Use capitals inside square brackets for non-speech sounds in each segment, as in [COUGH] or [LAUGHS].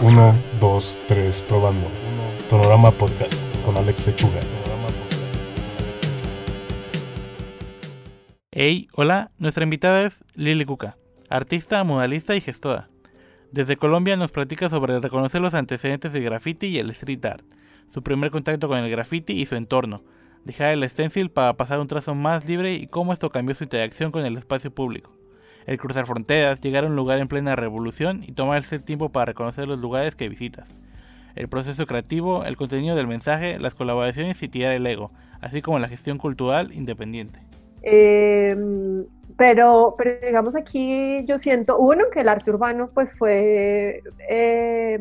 1, 2, 3, probando. Tonorama Podcast con Alex Lechuga. Hey, hola, nuestra invitada es Lili Cuca, artista, modalista y gestora. Desde Colombia nos platica sobre reconocer los antecedentes del graffiti y el street art, su primer contacto con el graffiti y su entorno, dejar el stencil para pasar un trazo más libre y cómo esto cambió su interacción con el espacio público. El cruzar fronteras, llegar a un lugar en plena revolución y tomarse el tiempo para reconocer los lugares que visitas. El proceso creativo, el contenido del mensaje, las colaboraciones y tirar el ego, así como la gestión cultural independiente. Eh, pero, pero digamos aquí yo siento, uno, que el arte urbano pues fue eh,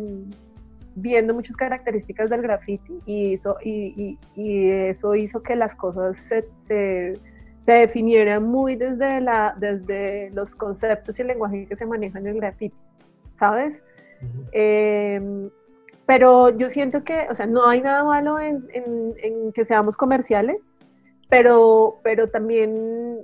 viendo muchas características del graffiti y, hizo, y, eso hizo que las cosas se, se, definieran muy desde, la, desde los conceptos y el lenguaje que se maneja en el graffiti, ¿sabes? eh, pero yo siento que, o sea, no hay nada malo en, en, en que seamos comerciales, pero, pero también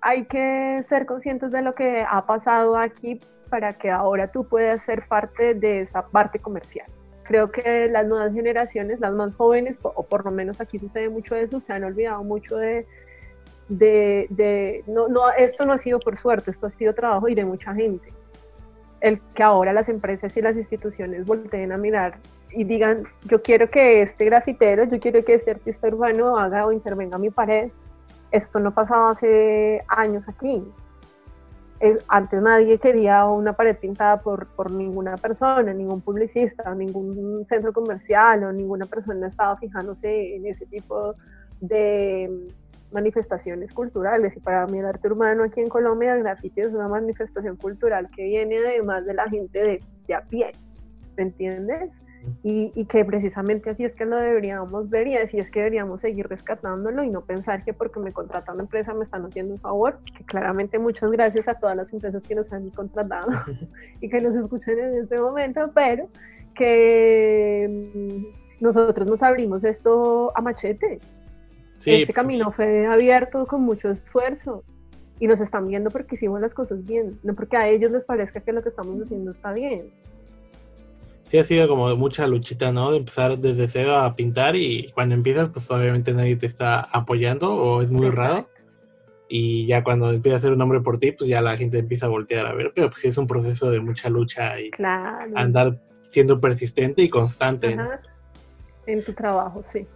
hay que ser conscientes de lo que ha pasado aquí para que ahora tú puedas ser parte de esa parte comercial. Creo que las nuevas generaciones, las más jóvenes, o por lo menos aquí sucede mucho eso, se han olvidado mucho de, de, de no, no, esto no ha sido por suerte, esto ha sido trabajo y de mucha gente. El que ahora las empresas y las instituciones volteen a mirar y digan, yo quiero que este grafitero, yo quiero que este artista urbano haga o intervenga mi pared, esto no pasaba hace años aquí. Antes nadie quería una pared pintada por, por, ninguna persona, ningún publicista, ningún centro comercial o ninguna persona estaba fijándose en ese tipo de manifestaciones culturales. Y para mí el arte urbano aquí en Colombia, el graffiti es una manifestación cultural que viene además de la gente de, de a pie, ¿me entiendes? Y, y, que precisamente así es que lo deberíamos ver y así es que deberíamos seguir rescatándolo y no pensar que porque me contrata una empresa me están haciendo un favor, que claramente muchas gracias a todas las empresas que nos han contratado y que nos escuchan en este momento, pero que nosotros nos abrimos esto a machete. Sí, este pues, camino fue abierto con mucho esfuerzo y nos están viendo porque hicimos las cosas bien, no porque a ellos les parezca que lo que estamos haciendo está bien sí ha sido como mucha luchita, ¿no? De empezar desde cero a pintar y cuando empiezas, pues obviamente nadie te está apoyando o es muy raro. Y ya cuando empieza a hacer un nombre por ti, pues ya la gente empieza a voltear a ver. Pero pues sí es un proceso de mucha lucha y andar siendo persistente y constante. En tu trabajo, sí.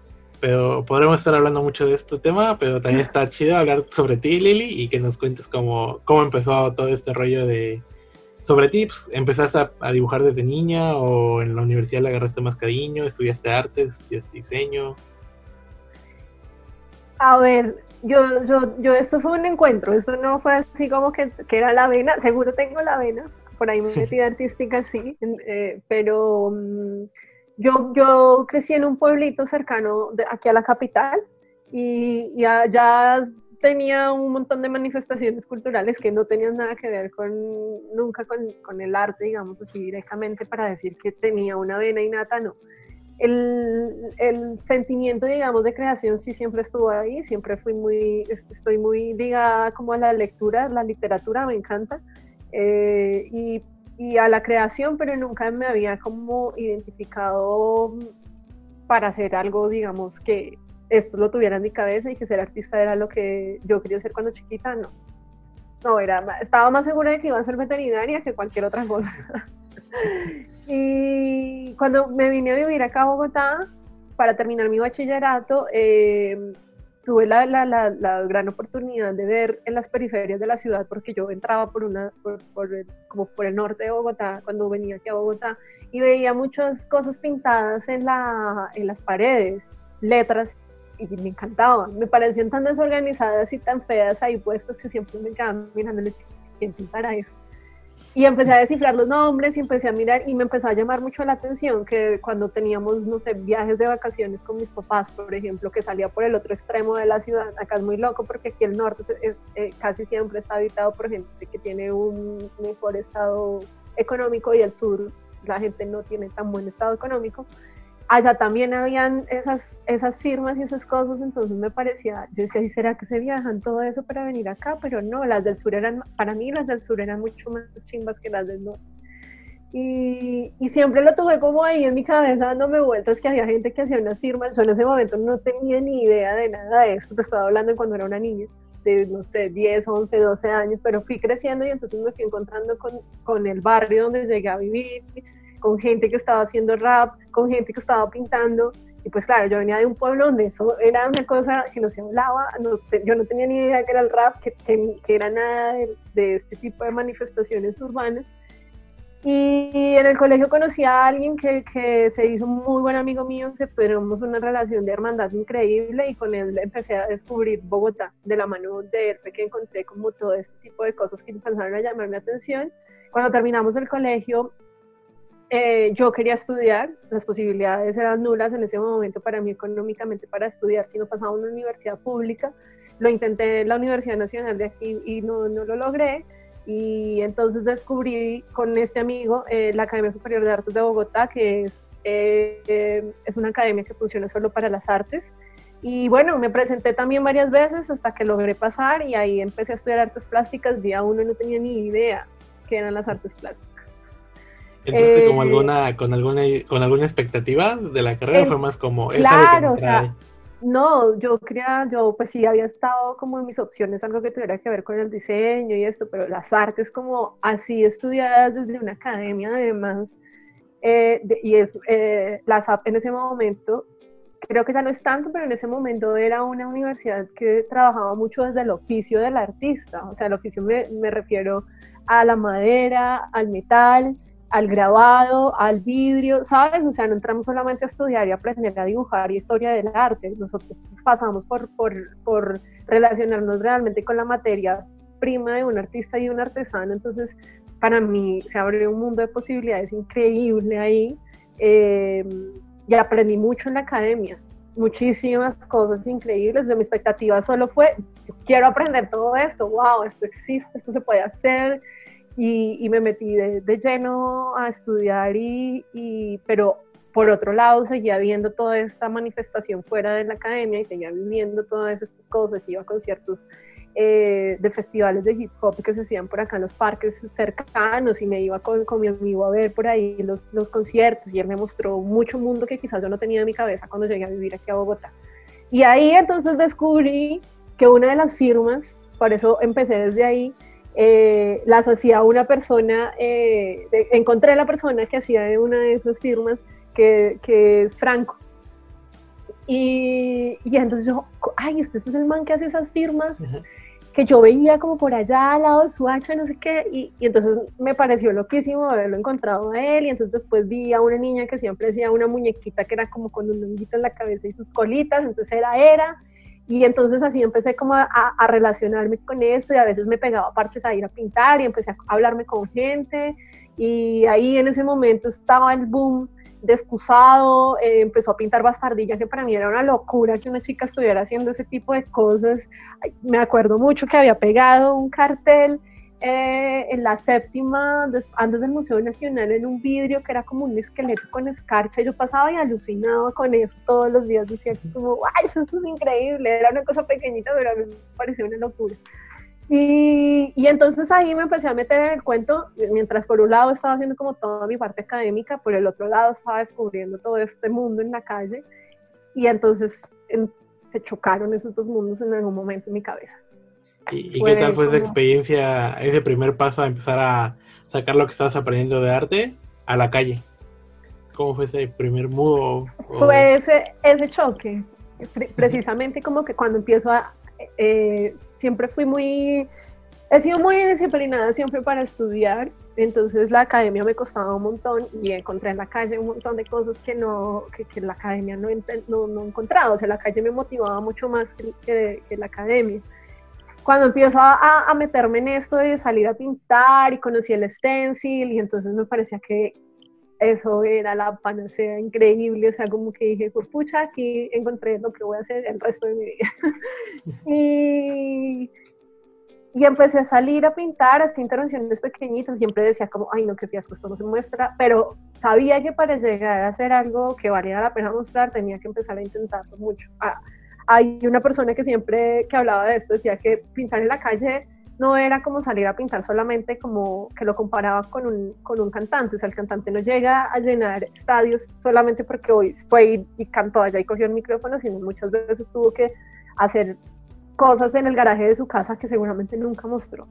Pero podremos estar hablando mucho de este tema, pero también está chido hablar sobre ti, Lili, y que nos cuentes cómo, cómo empezó todo este rollo de, sobre ti, pues, ¿empezaste a, dibujar desde niña o en la universidad le agarraste más cariño? ¿Estudiaste arte? ¿Estudiaste diseño? A ver, yo, yo, yo, esto fue un encuentro, esto no fue así como que, que era la vena, seguro tengo la vena, por ahí me [LAUGHS] metí artística, sí, eh, pero um, yo, yo crecí en un pueblito cercano de, aquí a la capital y, y allá tenía un montón de manifestaciones culturales que no tenían nada que ver con nunca con, con, el arte, digamos así directamente, para decir que tenía una vena innata, no. El, el, sentimiento, digamos, de creación sí siempre estuvo ahí, siempre fui muy, estoy muy ligada como a la lectura, la literatura, me encanta, eh, y, y a la creación, pero nunca me había como identificado para hacer algo, digamos, que esto lo tuviera en mi cabeza y que ser artista era lo que yo quería ser cuando chiquita, no. No, era, estaba más segura de que iba a ser veterinaria que cualquier otra cosa. [LAUGHS] y cuando me vine a vivir acá a Bogotá, para terminar mi bachillerato, eh, tuve la, la, la, gran oportunidad de ver en las periferias de la ciudad, porque yo entraba por una, por, el, como por el norte de Bogotá, cuando venía aquí a Bogotá, y veía muchas cosas pintadas en, la, en las paredes, letras y me encantaban, me parecían tan desorganizadas y tan feas ahí puestas que siempre me quedaban mirando ¿quién pintará eso? Y empecé a descifrar los nombres y empecé a mirar y me empezó a llamar mucho la atención que cuando teníamos, no sé, viajes de vacaciones con mis papás, por ejemplo, que salía por el otro extremo de la ciudad, acá es muy loco porque aquí el norte eh, casi siempre está habitado por gente que tiene un mejor estado económico y el sur la gente no tiene tan buen estado económico allá también habían esas, esas firmas y esas cosas, entonces me parecía, yo decía, ¿será que se viajan todo eso para venir acá? Pero no, las del sur eran, para mí las del sur eran mucho más chimbas que las del norte. Y, y, siempre lo tuve como ahí en mi cabeza dándome vueltas que había gente que hacía unas firmas. Yo en ese momento no tenía ni idea de nada de esto. Te estaba hablando cuando era una niña, de no sé, 10, 11, 12 años, pero fui creciendo y entonces me fui encontrando con, con el barrio donde llegué a vivir, con gente que estaba haciendo rap, con gente que estaba pintando. Y pues claro, yo venía de un pueblo donde eso era una cosa que no se hablaba, no, yo no tenía ni idea que era el rap, que, que, que era nada de, de este tipo de manifestaciones urbanas. Y en el colegio conocí a alguien que, que, se hizo muy buen amigo mío, que tuvimos una relación de hermandad increíble y con él empecé a descubrir Bogotá de la mano de él, que encontré como todo este tipo de cosas que empezaron a llamar mi atención. Cuando terminamos el colegio, eh, yo quería estudiar, las posibilidades eran nulas en ese momento para mí económicamente para estudiar, si no pasaba a una universidad pública. Lo intenté en la Universidad Nacional de aquí y no, no lo logré y entonces descubrí con este amigo eh, la Academia Superior de Artes de Bogotá, que es, eh, es una academia que funciona solo para las artes. Y bueno, me presenté también varias veces hasta que logré pasar y ahí empecé a estudiar artes plásticas. Día uno no tenía ni idea qué eran las artes plásticas. ¿Entraste como alguna, con, alguna, con alguna expectativa de la carrera? ¿Fue más como... Claro, o sea, no, yo quería, yo pues sí había estado como en mis opciones algo que tuviera que ver con el diseño y esto, pero las artes como así estudiadas desde una academia además, eh, y es, eh, la SAP en ese momento, creo que ya no es tanto, pero en ese momento era una universidad que trabajaba mucho desde el oficio del artista, o sea, el oficio me, me refiero a la madera, al metal, al grabado, al vidrio, ¿sabes? O sea, no entramos solamente a estudiar y aprender a dibujar y historia del arte, nosotros pasamos por, por, por relacionarnos realmente con la materia prima de un artista y un artesano, entonces para mí se abrió un mundo de posibilidades increíble ahí. Eh, y aprendí mucho en la academia, muchísimas cosas increíbles, de mi expectativa solo fue, quiero aprender todo esto, wow, esto existe, esto se puede hacer, y, me metí de, lleno a estudiar y, y, pero por otro lado seguía viendo toda esta manifestación fuera de la academia y seguía viviendo todas estas cosas, iba a conciertos eh, de festivales de hip hop que se hacían por acá en los parques cercanos y me iba con, con mi amigo a ver por ahí los, los, conciertos y él me mostró mucho mundo que quizás yo no tenía en mi cabeza cuando llegué a vivir aquí a Bogotá. Y ahí entonces descubrí que una de las firmas, por eso empecé desde ahí, eh, las hacía una persona, eh, encontré la persona que hacía de una de esas firmas, que, que es Franco. Y, y, entonces yo, ay, este, es el man que hace esas firmas, que yo veía como por allá al lado de su hacha, no sé qué, y, y, entonces me pareció loquísimo haberlo encontrado a él, y entonces después vi a una niña que siempre hacía una muñequita que era como con un honguito en la cabeza y sus colitas, entonces era, era, y entonces así empecé como a, a, relacionarme con eso y a veces me pegaba parches a ir a pintar y empecé a hablarme con gente y ahí en ese momento estaba el boom de excusado, eh, empezó a pintar bastardilla, que para mí era una locura que una chica estuviera haciendo ese tipo de cosas. Me acuerdo mucho que había pegado un cartel eh, en la séptima, antes del Museo Nacional, en un vidrio que era como un esqueleto con escarcha. Yo pasaba y alucinaba con eso todos los días. Decía, como, ¡ay, eso es increíble! Era una cosa pequeñita, pero a mí me pareció una locura. Y, y, entonces ahí me empecé a meter en el cuento, mientras por un lado estaba haciendo como toda mi parte académica, por el otro lado estaba descubriendo todo este mundo en la calle. Y entonces en, se chocaron esos dos mundos en algún momento en mi cabeza. ¿Y, qué tal fue esa experiencia, ese primer paso a empezar a sacar lo que estabas aprendiendo de arte a la calle? ¿Cómo fue ese primer mudo? Fue ese, ese choque, precisamente como que cuando empiezo a... Eh, siempre fui muy... He sido muy disciplinada siempre para estudiar, entonces la academia me costaba un montón y encontré en la calle un montón de cosas que no que, que la academia no, no, no encontraba, o sea, la calle me motivaba mucho más que, que, que la academia cuando empiezo a, a, meterme en esto de salir a pintar y conocí el stencil y entonces me parecía que eso era la panacea increíble, o sea, como que dije, pues pucha, aquí encontré lo que voy a hacer el resto de mi vida. [LAUGHS] y, y empecé a salir a pintar, así intervenciones pequeñitas, siempre decía como, ay no, qué fiasco, esto no se muestra, pero sabía que para llegar a hacer algo que valiera la pena mostrar tenía que empezar a intentarlo mucho, hay una persona que siempre que hablaba de esto decía que pintar en la calle no era como salir a pintar solamente como que lo comparaba con un, con un cantante, o sea, el cantante no llega a llenar estadios solamente porque hoy fue y, cantó allá y cogió el micrófono, sino muchas veces tuvo que hacer cosas en el garaje de su casa que seguramente nunca mostró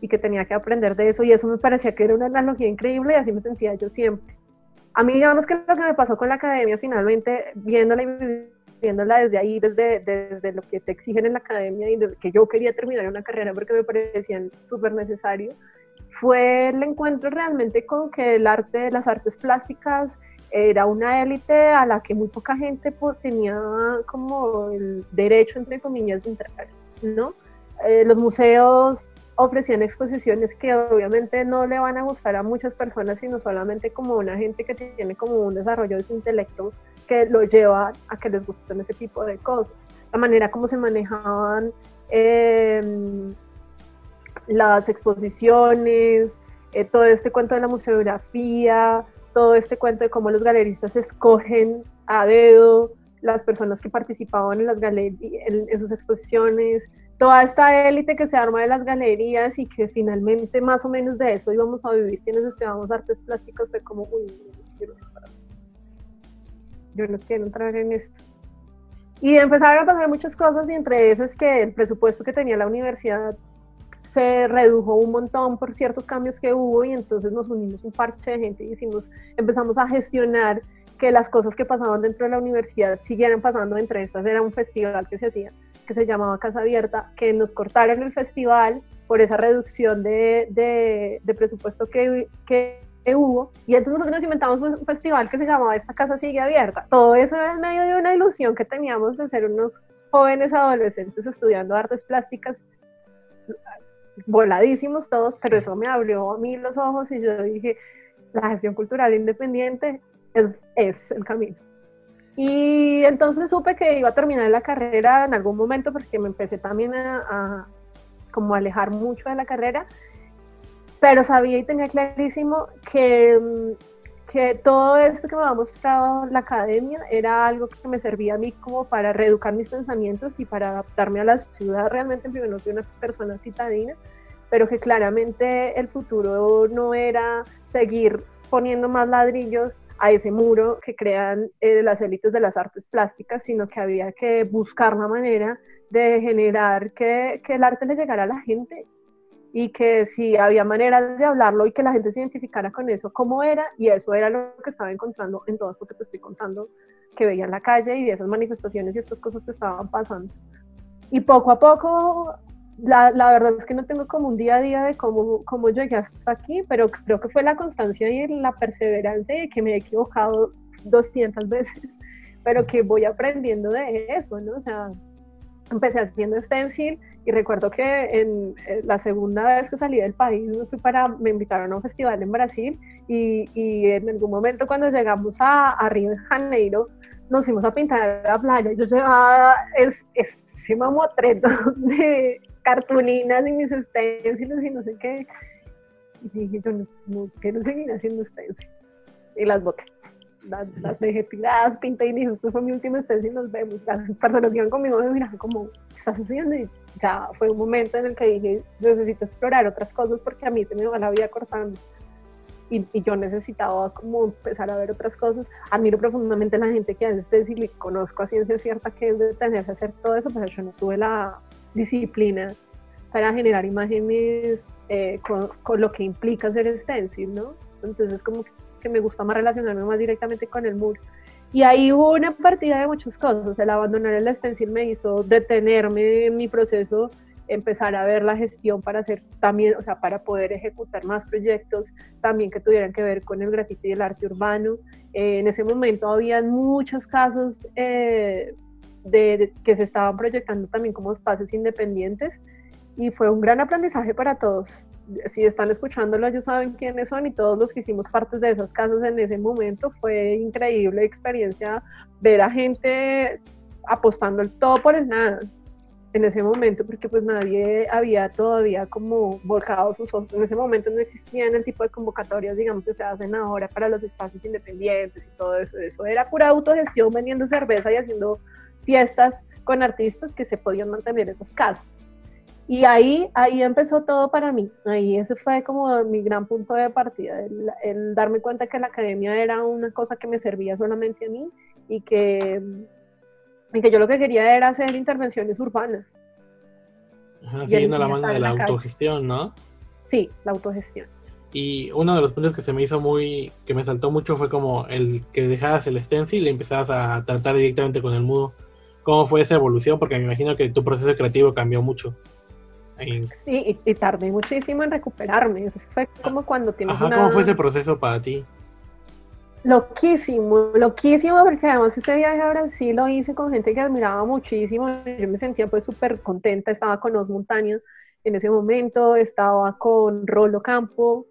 y que tenía que aprender de eso y eso me parecía que era una analogía increíble y así me sentía yo siempre. A mí digamos que lo que me pasó con la academia finalmente, viéndola y viéndola desde ahí, desde, desde lo que te exigen en la academia y que yo quería terminar una carrera porque me parecían súper necesario, fue el encuentro realmente con que el arte, las artes plásticas, era una élite a la que muy poca gente tenía como el derecho, entre comillas, de entrar, ¿no? Eh, los museos ofrecían exposiciones que obviamente no le van a gustar a muchas personas, sino solamente como una gente que tiene como un desarrollo de su intelecto que lo lleva a que les gusten ese tipo de cosas. La manera como se manejaban em, las exposiciones, eh, todo este cuento de la museografía, todo este cuento de cómo los galeristas escogen a dedo las personas que participaban en las en, en sus exposiciones, toda esta élite que se arma de las galerías y que finalmente más o menos de eso íbamos a vivir quienes estudiamos artes plásticas fue como, uy, yo no quiero entrar en esto. Y empezaron a pasar muchas cosas y entre esas que el presupuesto que tenía la universidad se redujo un montón por ciertos cambios que hubo y entonces nos unimos un parche de gente y hicimos, empezamos a gestionar que las cosas que pasaban dentro de la universidad siguieran pasando entre estas. Era un festival que se hacía, que se llamaba Casa Abierta, que nos cortaron el festival por esa reducción de, de, de presupuesto que, que hubo. Y entonces nosotros nos inventamos un festival que se llamaba Esta Casa Sigue Abierta. Todo eso era en medio de una ilusión que teníamos de ser unos jóvenes adolescentes estudiando artes plásticas, voladísimos todos, pero eso me abrió a mí los ojos y yo dije, la gestión cultural independiente es, es el camino. Y entonces supe que iba a terminar la carrera en algún momento porque me empecé también a, a como alejar mucho de la carrera pero sabía y tenía clarísimo que, mm, que todo esto que me ha mostrado la academia era algo que me servía a mí como para reeducar mis pensamientos y para adaptarme a la ciudad. Realmente, primero, soy una persona citadina, pero que claramente el futuro no era seguir poniendo más ladrillos a ese muro que crean eh, las élites de las artes plásticas, sino que había que buscar la manera de generar que, que el arte le llegara a la gente y que si había maneras de hablarlo y que la gente se identificara con eso, cómo era, y eso era lo que estaba encontrando en todo esto que te estoy contando, que veía en la calle y de esas manifestaciones y estas cosas que estaban pasando. Y poco a poco, la, la verdad es que no tengo como un día a día de cómo, cómo llegué hasta aquí, pero creo que fue la constancia y la perseverancia y que me he equivocado 200 [LAUGHS] veces, pero que voy aprendiendo de eso, ¿no? O sea, empecé haciendo stencil y recuerdo que en la segunda vez que salí del país fui para, me invitaron a un festival en Brasil y, y en algún momento cuando llegamos a, a, Río de Janeiro nos fuimos a pintar la playa. Yo llevaba es, ese mamotreto [LAUGHS] de cartulinas y mis stencils y no sé qué. Y dije, yo no, no quiero seguir haciendo stencils. Y las boté las, las dejé pinté y dije, esto fue mi última estancia y nos vemos. Las personas que iban conmigo me miraban como, ¿qué estás haciendo? Ya fue un momento en el que dije, necesito explorar otras cosas porque a mí se me va la vida cortando. Y, y, yo necesitaba como empezar a ver otras cosas. Admiro profundamente a la gente que hace stencil y conozco a ciencia cierta que es de tenerse a hacer todo eso, pero yo no tuve la disciplina para generar imágenes eh, con, con, lo que implica hacer stencil, ¿no? Entonces como que me gusta más relacionarme más directamente con el muro. Y ahí hubo una partida de muchas cosas. El abandonar el stencil me hizo detenerme en mi proceso, empezar a ver la gestión para hacer también, o sea, para poder ejecutar más proyectos también que tuvieran que ver con el grafiti y el arte urbano. Eh, en ese momento había muchos casos eh, de, que se estaban proyectando también como espacios independientes y fue un gran aprendizaje para todos si están escuchándolo, ellos saben quiénes son y todos los que hicimos parte de esas casas en ese momento fue increíble experiencia ver a gente apostando el todo por el nada en ese momento porque pues nadie había todavía como volcado sus ojos. En ese momento no existían el tipo de convocatorias, digamos, que se hacen ahora para los espacios independientes y todo eso. Eso era pura autogestión vendiendo cerveza y haciendo fiestas con artistas que se podían mantener esas casas. Y ahí, ahí empezó todo para mí. Ahí ese fue como mi gran punto de partida, el, darme cuenta que la academia era una cosa que me servía solamente a mí y que, y que yo lo que quería era hacer intervenciones urbanas. siguiendo la mano de la, autogestión, ¿no? Sí, la autogestión. Y uno de los puntos que se me hizo muy, que me saltó mucho fue como el que dejaras el stencil y empezabas a tratar directamente con el mudo. ¿Cómo fue esa evolución? Porque me imagino que tu proceso creativo cambió mucho. Sí, y, tardé muchísimo en recuperarme. Eso fue como cuando tienes Ajá, ¿Cómo fue ese proceso para ti? Loquísimo, loquísimo, porque además ese viaje a Brasil lo hice con gente que admiraba muchísimo. Yo me sentía pues súper contenta. Estaba con Os Montañas en ese momento, estaba con Rolo Campo,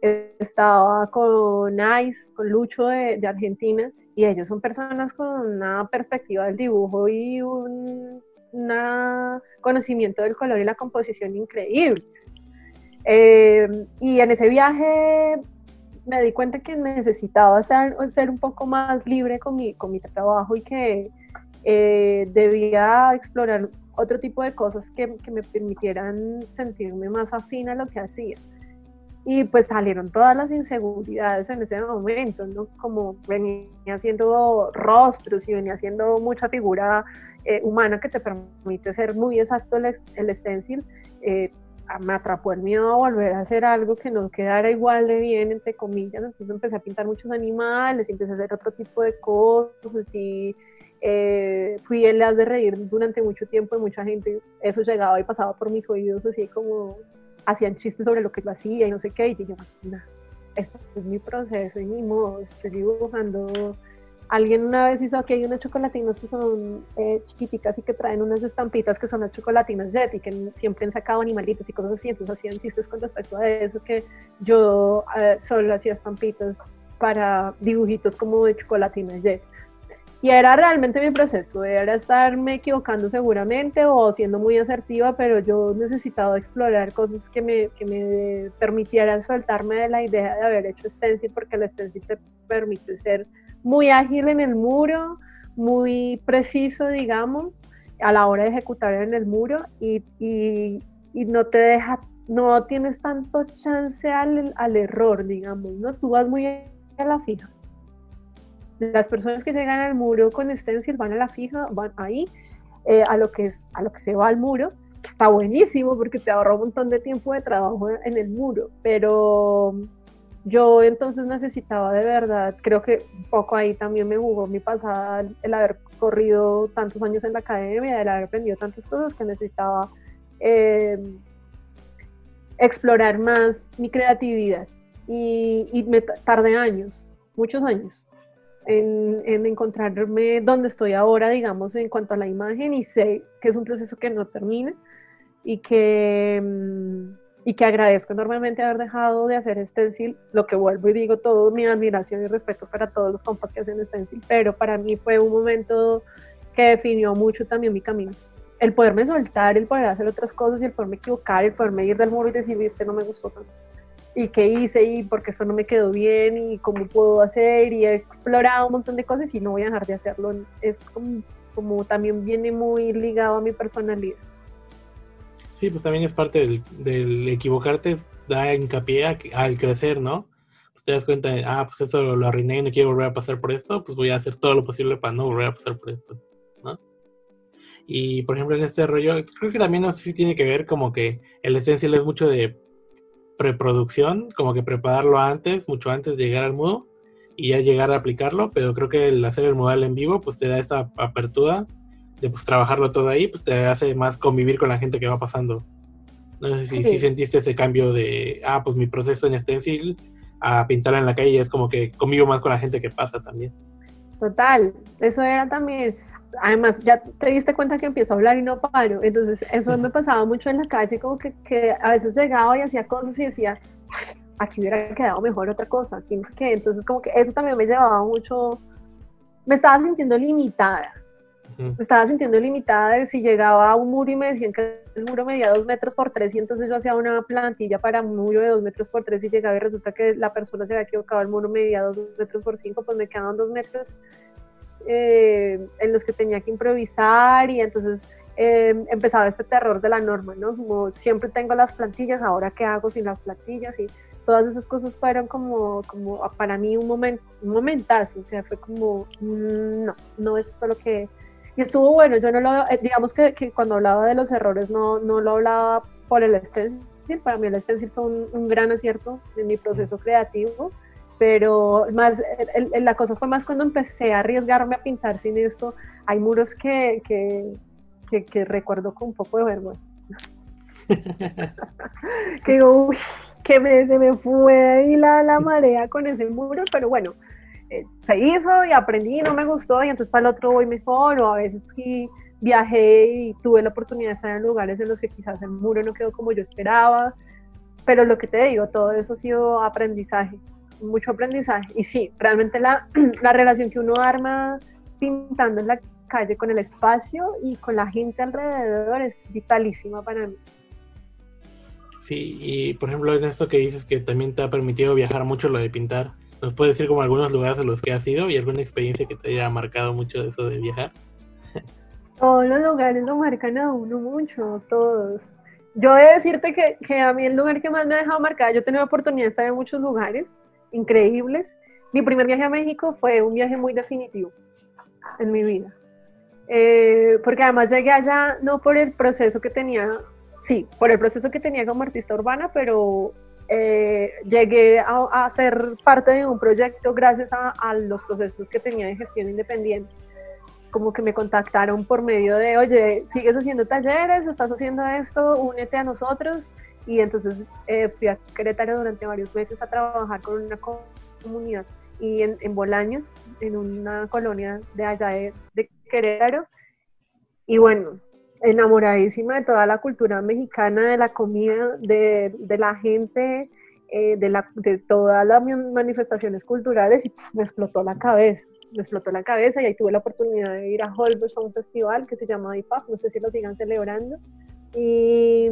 estaba con Ice, con Lucho de, de Argentina, y ellos son personas con una perspectiva del dibujo y un un conocimiento del color y la composición increíbles. Eh, y en ese viaje me di cuenta que necesitaba ser, un poco más libre con mi, con mi trabajo y que eh, debía explorar otro tipo de cosas que, que, me permitieran sentirme más afín a lo que hacía. Y pues salieron todas las inseguridades en ese momento, ¿no? Como venía haciendo rostros y venía haciendo mucha figura eh, humana que te permite ser muy exacto el, el stencil, eh, me atrapó el miedo a volver a hacer algo que no quedara igual de bien, entre comillas. Entonces empecé a pintar muchos animales, empecé a hacer otro tipo de cosas y eh, fui el as de reír durante mucho tiempo y mucha gente, eso llegaba y pasaba por mis oídos así como hacían chistes sobre lo que yo hacía y no sé qué. Y yo, este es mi proceso y mi modo, estoy dibujando Alguien una vez hizo aquí hay unas chocolatinas que son eh, chiquiticas y que traen unas estampitas que son las chocolatinas Jet y que siempre han sacado animalitos y cosas así, entonces hacían chistes con respecto a eso, que yo eh, solo hacía estampitas para dibujitos como de chocolatinas Jet. Y era realmente mi proceso, era estarme equivocando seguramente o siendo muy asertiva, pero yo necesitaba explorar cosas que me, que me permitieran soltarme de la idea de haber hecho stencil, porque el stencil te permite ser muy ágil en el muro, muy preciso, digamos, a la hora de ejecutar en el muro y, no te deja, no tienes tanto chance al, al, error, digamos, ¿no? Tú vas muy a la fija. Las personas que llegan al muro con stencil van a la fija, van ahí, eh, a, lo que es, a lo que se va al muro, que está buenísimo porque te ahorra un montón de tiempo de trabajo en el muro, pero yo entonces necesitaba de verdad, creo que un poco ahí también me jugó mi pasada, el haber corrido tantos años en la academia, el haber aprendido tantas cosas que necesitaba eh, explorar más mi creatividad. Y, me tardé años, muchos años, en, en, encontrarme donde estoy ahora, digamos, en cuanto a la imagen y sé que es un proceso que no termina y que... Mm, y que agradezco enormemente haber dejado de hacer stencil, lo que vuelvo y digo, todo mi admiración y respeto para todos los compas que hacen stencil, pero para mí fue un momento que definió mucho también mi camino. El poderme soltar, el poder hacer otras cosas y el poderme equivocar, el poderme ir del muro y decir, viste, no me gustó tanto. Y qué hice y por qué esto no me quedó bien y cómo puedo hacer y he explorado un montón de cosas y no voy a dejar de hacerlo. Es como, como también viene muy ligado a mi personalidad. Sí, pues también es parte del, equivocarte, da hincapié al crecer, ¿no? Pues te das cuenta de, ah, pues esto lo, arruiné y no quiero volver a pasar por esto, pues voy a hacer todo lo posible para no volver a pasar por esto, ¿no? Y por ejemplo, en este rollo, creo que también no sé si tiene que ver como que el esencial es mucho de preproducción, como que prepararlo antes, mucho antes de llegar al mudo y ya llegar a aplicarlo, pero creo que el hacer el modal en vivo, pues te da esa apertura de pues trabajarlo todo ahí, pues te hace más convivir con la gente que va pasando. No sé si, si sentiste ese cambio de, ah, pues mi proceso en Stencil a pintar en la calle es como que convivo más con la gente que pasa también. Total, eso era también. Además, ya te diste cuenta que empiezo a hablar y no paro. Entonces, eso me pasaba mucho en la calle, como que, que a veces llegaba y hacía cosas y decía, aquí hubiera quedado mejor otra cosa, aquí no sé qué. Entonces, como que eso también me llevaba mucho, me estaba sintiendo limitada me estaba sintiendo limitada de si llegaba a un muro y me decían que el muro medía dos metros por tres y entonces yo hacía una plantilla para un muro de dos metros por tres y llegaba y resulta que la persona se había equivocado, el muro medía dos metros por cinco, pues me quedaban dos metros eh, en los que tenía que improvisar y entonces eh, empezaba este terror de la norma, ¿no? Como siempre tengo las plantillas, ahora qué hago sin las plantillas y todas esas cosas fueron como, como para mí un, momento un momentazo, o sea, fue como, mm, no, no es esto lo que... Y estuvo bueno, yo no lo, eh, digamos que, que cuando hablaba de los errores no, no lo hablaba por el stencil, para mí el stencil fue un, un gran acierto en mi proceso creativo, pero más, la cosa fue más cuando empecé a arriesgarme a pintar sin esto, hay muros que, que, que, recuerdo con un poco de vergüenza. [LAUGHS] que digo, uy, que me, se me fue ahí la, la marea con ese muro, pero bueno, eh, se hizo y aprendí, no me gustó, y entonces para el otro voy mejor, o a veces fui, viajé y tuve la oportunidad de estar en lugares en los que quizás el muro no quedó como yo esperaba, pero lo que te digo, todo eso ha sido aprendizaje, mucho aprendizaje, y sí, realmente la, [CLEARS THROAT] la relación que uno arma pintando en la calle con el espacio y con la gente alrededor es vitalísima para mí. Sí, y por ejemplo en esto que dices que también te ha permitido viajar mucho lo de pintar, ¿nos puedes decir como algunos lugares a los que has ido y alguna experiencia que te haya marcado mucho eso de viajar? Todos los lugares lo marcan a uno mucho, todos. Yo he de decirte que, que a mí el lugar que más me ha dejado marcada, yo he tenido la oportunidad de estar en muchos lugares increíbles. Mi primer viaje a México fue un viaje muy definitivo en mi vida. Eh, porque además llegué allá no por el proceso que tenía, sí, por el proceso que tenía como artista urbana, pero eh, llegué a, ser parte de un proyecto gracias a, a, los procesos que tenía de gestión independiente. Como que me contactaron por medio de, oye, sigues haciendo talleres, estás haciendo esto, únete a nosotros. Y entonces eh, fui a Querétaro durante varios meses a trabajar con una comunidad y en, en Bolaños, en una colonia de allá de, de Querétaro. Y bueno, enamoradísima de toda la cultura mexicana, de la comida, de, de la gente, eh, de, la, de todas las manifestaciones culturales y me explotó la cabeza, me explotó la cabeza y ahí tuve la oportunidad de ir a Holbox a un festival que se llama IPAP, no sé si lo sigan celebrando. Y,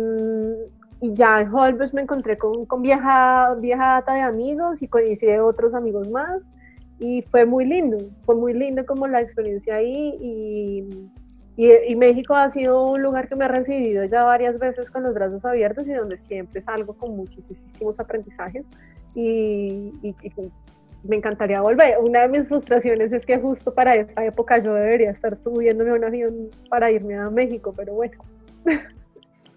y ya en Holbox me encontré con, con vieja, vieja data de amigos y conocí otros amigos más y fue muy lindo, fue muy lindo como la experiencia ahí y, y, México ha sido un lugar que me ha recibido ya varias veces con los brazos abiertos y donde siempre salgo con muchísimos aprendizajes y, y, me encantaría volver. Una de mis frustraciones es que justo para esta época yo debería estar subiéndome a un avión para irme a México, pero bueno. [LAUGHS]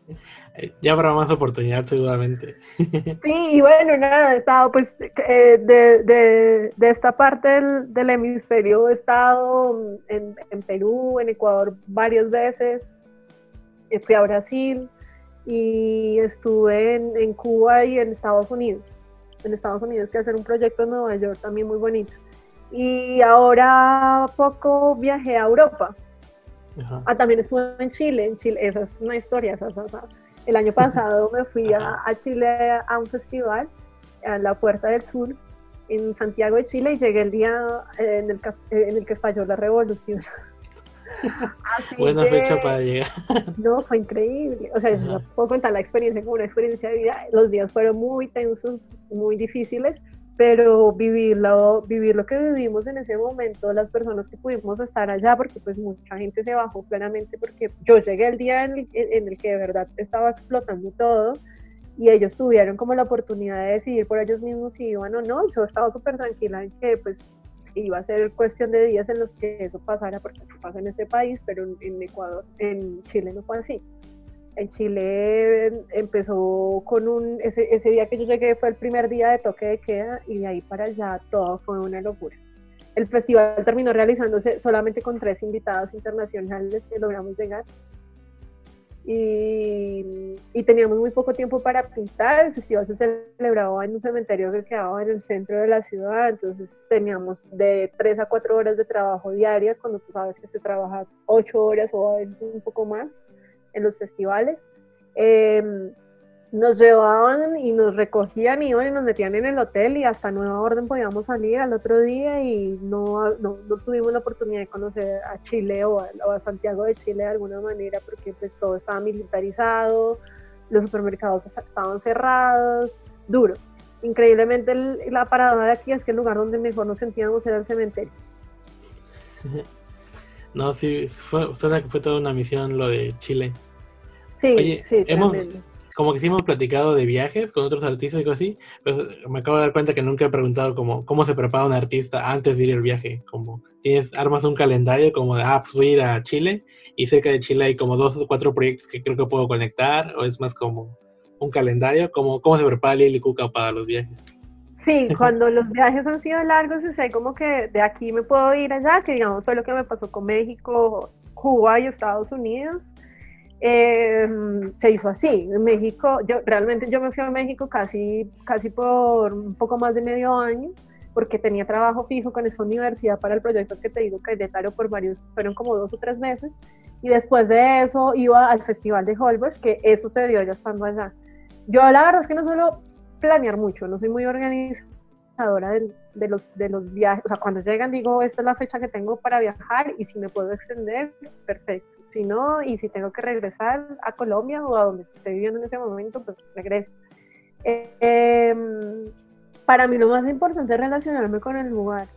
[LAUGHS] Ya habrá más oportunidad seguramente. [LAUGHS] Sí, y bueno, nada, he estado pues eh, de, esta parte del, del, hemisferio, he estado en, en, Perú, en Ecuador varias veces, eh, fui a Brasil y estuve en, en, Cuba y en Estados Unidos. En Estados Unidos que hacer un proyecto en Nueva York también muy bonito. Y ahora poco viajé a Europa Ah, también estuve en Chile, en Chile, esa es una historia, esa, el año pasado me fui a, Chile a un festival, a la Puerta del Sur, en Santiago de Chile, y llegué el día en el, en el que estalló la revolución. [LAUGHS] Buena fecha para llegar. [LAUGHS] No, fue increíble. O sea, puedo contar la experiencia como una experiencia de vida. Los días fueron muy tensos, muy difíciles, pero vivirlo, vivir lo que vivimos en ese momento, las personas que pudimos estar allá, porque pues mucha gente se bajó claramente, porque yo llegué el día en el, que de verdad estaba explotando todo y ellos tuvieron como la oportunidad de decidir por ellos mismos si iban o no, yo estaba súper tranquila en que pues iba a ser cuestión de días en los que eso pasara, porque así pasa en este país, pero en Ecuador, en Chile no fue así en Chile empezó con un, ese, ese, día que yo llegué fue el primer día de toque de queda y de ahí para allá todo fue una locura. El festival terminó realizándose solamente con tres invitados internacionales que logramos llegar. Y, y, teníamos muy poco tiempo para pintar. El festival se celebraba en un cementerio que quedaba en el centro de la ciudad, entonces teníamos de tres a cuatro horas de trabajo diarias, cuando tú sabes que se trabaja ocho horas o a veces un poco más en los festivales. Em, nos llevaban y nos recogían iban y nos metían en el hotel y hasta nueva orden podíamos salir al otro día y no, no, tuvimos la oportunidad de conocer a Chile o a, Santiago de Chile de alguna manera porque pues todo estaba militarizado, los supermercados estaban cerrados, duro. Increíblemente la parada de aquí es que el lugar donde mejor nos sentíamos era el cementerio. [LAUGHS] No, sí, fue, fue toda una misión lo de Chile. Sí, Oye, sí, hemos-. Como que sí hemos platicado de viajes con otros artistas y cosas así, pero me acabo de dar cuenta que nunca he preguntado como cómo se prepara un artista antes de ir al viaje. Como tienes, armas un calendario como de, ah, pues voy a ir a Chile y cerca de Chile hay como dos o cuatro proyectos que creo que puedo conectar, o es más como un calendario, como cómo se prepara Lili Cuca para los viajes. Sí, [LAUGHS] cuando los viajes han sido largos y sé como que de aquí me puedo ir allá, que digamos fue lo que me pasó con México, Cuba y Estados Unidos, eh, se hizo así. En México, yo realmente yo me fui a México casi, casi por un poco más de medio año, porque tenía trabajo fijo con esa universidad para el proyecto que te digo que de por varios, fueron como dos o tres meses, y después de eso iba al Festival de Holbox, que eso se dio ya estando allá. Yo la verdad es que no suelo planear mucho, no soy muy de, los, de los viajes, o sea, cuando llegan digo, esta es la fecha que tengo para viajar y si me puedo extender, perfecto, si no, y si tengo que regresar a Colombia o a donde esté viviendo en ese momento, pues regreso. Eh, para mí lo más importante es relacionarme con el lugar.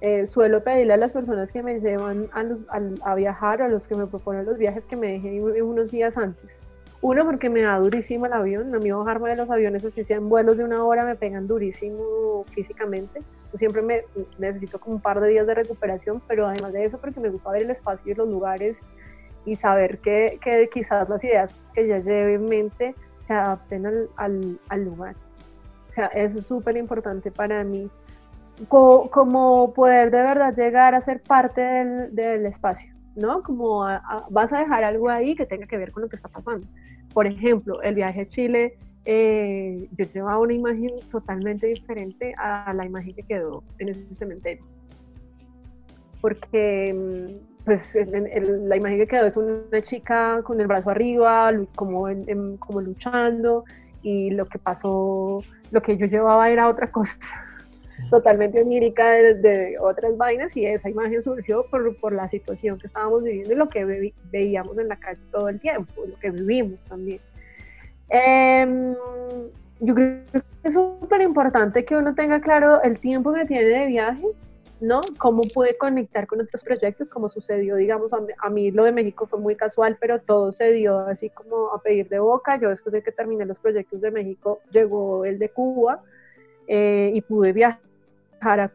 Eh, suelo pedirle a las personas que me llevan a, los- al- a viajar o a los que me proponen los viajes que me dejen unos días antes. Uno, porque me da durísimo el avión. A mí bajarme de los aviones, así sean vuelos de una hora, me pegan durísimo físicamente. Yo siempre me necesito como un par de días de recuperación, pero además de eso, porque me gusta ver el espacio y los lugares y saber que, que quizás las ideas que yo lleve en mente se adapten al, al, al lugar. O sea, eso es súper importante para mí. Co- como poder de verdad llegar a ser parte del, del espacio, ¿no? Como a- a- vas a dejar algo ahí que tenga que ver con lo que está pasando. Por ejemplo, el viaje a Chile, eh, yo llevaba una imagen totalmente diferente a la imagen que quedó en ese cementerio. Porque mm, pues, la imagen que quedó es una chica con el brazo arriba, como, en- como luchando, y lo que pasó, lo que yo llevaba era otra [LAUGHS] cosa totalmente onírica de, de otras vainas y esa imagen surgió por, por la situación que estábamos viviendo y lo que ve- veíamos en la calle todo el tiempo, lo que vivimos también. Em, yo creo que es súper importante que uno tenga claro el tiempo que tiene de viaje, ¿no? Cómo puede conectar con otros proyectos, como sucedió, digamos, a, a mí lo de México fue muy casual, pero todo se dio así como a pedir de boca. Yo después de que terminé los proyectos de México, llegó el de Cuba eh, y pude viajar a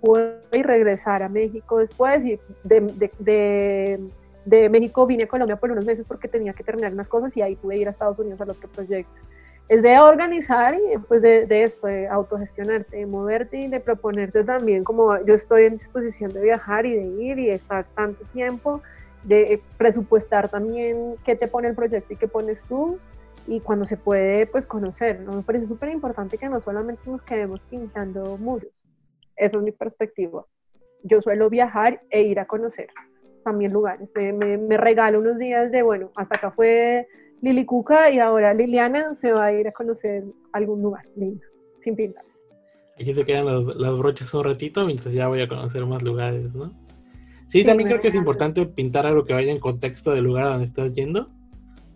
Cuba y regresar a México después y de, de- de- de México vine a Colombia por unos meses porque tenía que terminar unas cosas y ahí pude ir a Estados Unidos al otro proyecto. Es de organizar y pues de, esto, de autogestionarte, de moverte y de proponerte también como yo estoy en disposición de viajar y de ir y de estar tanto tiempo, de presupuestar también qué te pone el proyecto y qué pones tú y cuando se puede pues conocer, ¿no? Me parece súper importante que no solamente nos quedemos pintando muros, esa es mi perspectiva. Yo suelo viajar e ir a conocer también lugares, me, me, me regalo unos días de, bueno, hasta acá fue Lili Cuca y ahora Liliana se va a ir a conocer algún lugar lindo, sin pintar. Aquí se quedan los, las brochas un ratito mientras ya voy a conocer más lugares, ¿no? Sí, Sí, también creo que es importante pintar algo que vaya en contexto del lugar a donde estás yendo.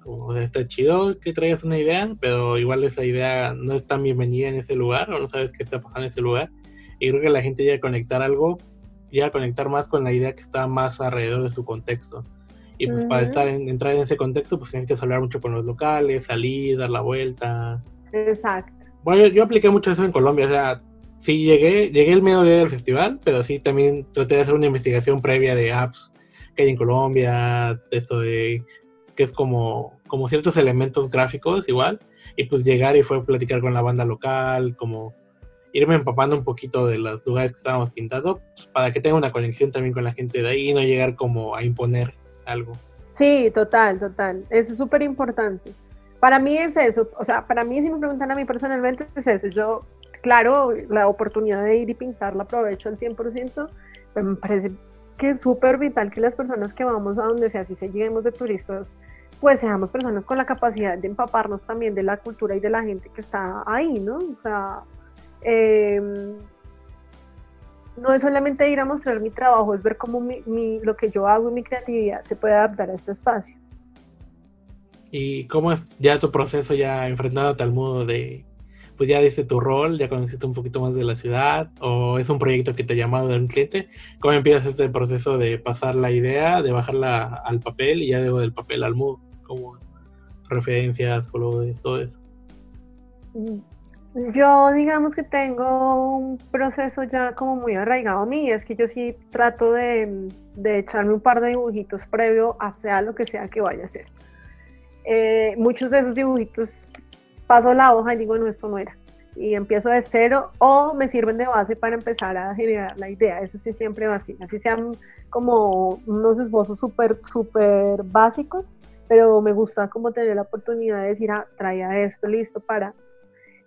Como, o sea, está chido que traigas una idea, pero igual esa idea no es tan bienvenida en ese lugar o no sabes qué está pasando en ese lugar. Y creo que la gente llega a conectar algo, llega a conectar más con la idea que está más alrededor de su contexto. Y pues para Ujú. estar en- entrar en ese contexto, pues necesitas hablar mucho con los locales, salir, dar la vuelta, Exacto. bueno, yo, yo apliqué mucho eso en Colombia, o sea, sí llegué, llegué el medio día del festival, pero sí también traté de hacer una investigación previa de apps que hay en Colombia, de esto de que es como, como ciertos elementos gráficos igual, y pues llegar y fue platicar con la banda local, como irme empapando un poquito de los lugares que estábamos pintando, pues, para que tenga una conexión también con la gente de ahí y no llegar como a imponer algo. Sí, total, total. Eso es súper importante. Para mí es eso, o sea, para mí si me preguntan a mí personalmente es eso. Yo, claro, la oportunidad de ir y pintar la aprovecho al 100%, pero me parece que es súper vital que las personas que vamos a donde sea, si seguimos de turistas, pues seamos personas con la capacidad de empaparnos también de la cultura y de la gente que está ahí, ¿no? O sea, em, no es solamente ir a mostrar mi trabajo, es ver cómo mi- lo que yo hago y mi creatividad se puede adaptar a este espacio. ¿Y cómo es ya tu proceso ya enfrentándote al mundo de pues ya dice tu rol, ya conociste un poquito más de la ciudad, o es un proyecto que te ha llamado de un cliente, ¿cómo empiezas este proceso de pasar la idea, de bajarla al papel y ya luego del papel al mood? Como referencias, colores, todo eso. Yo digamos que tengo un proceso ya como muy arraigado a mí, es que yo sí trato de, de echarme un par de dibujitos previo a sea lo que sea que vaya a hacer. Eh, muchos de esos dibujitos paso la hoja y digo, no, esto no era. Y empiezo de cero o me sirven de base para empezar a generar la idea. Eso sí siempre va así. Así sean como unos esbozos súper, súper básicos, pero me gusta como tener la oportunidad de decir, ah, traía esto listo para...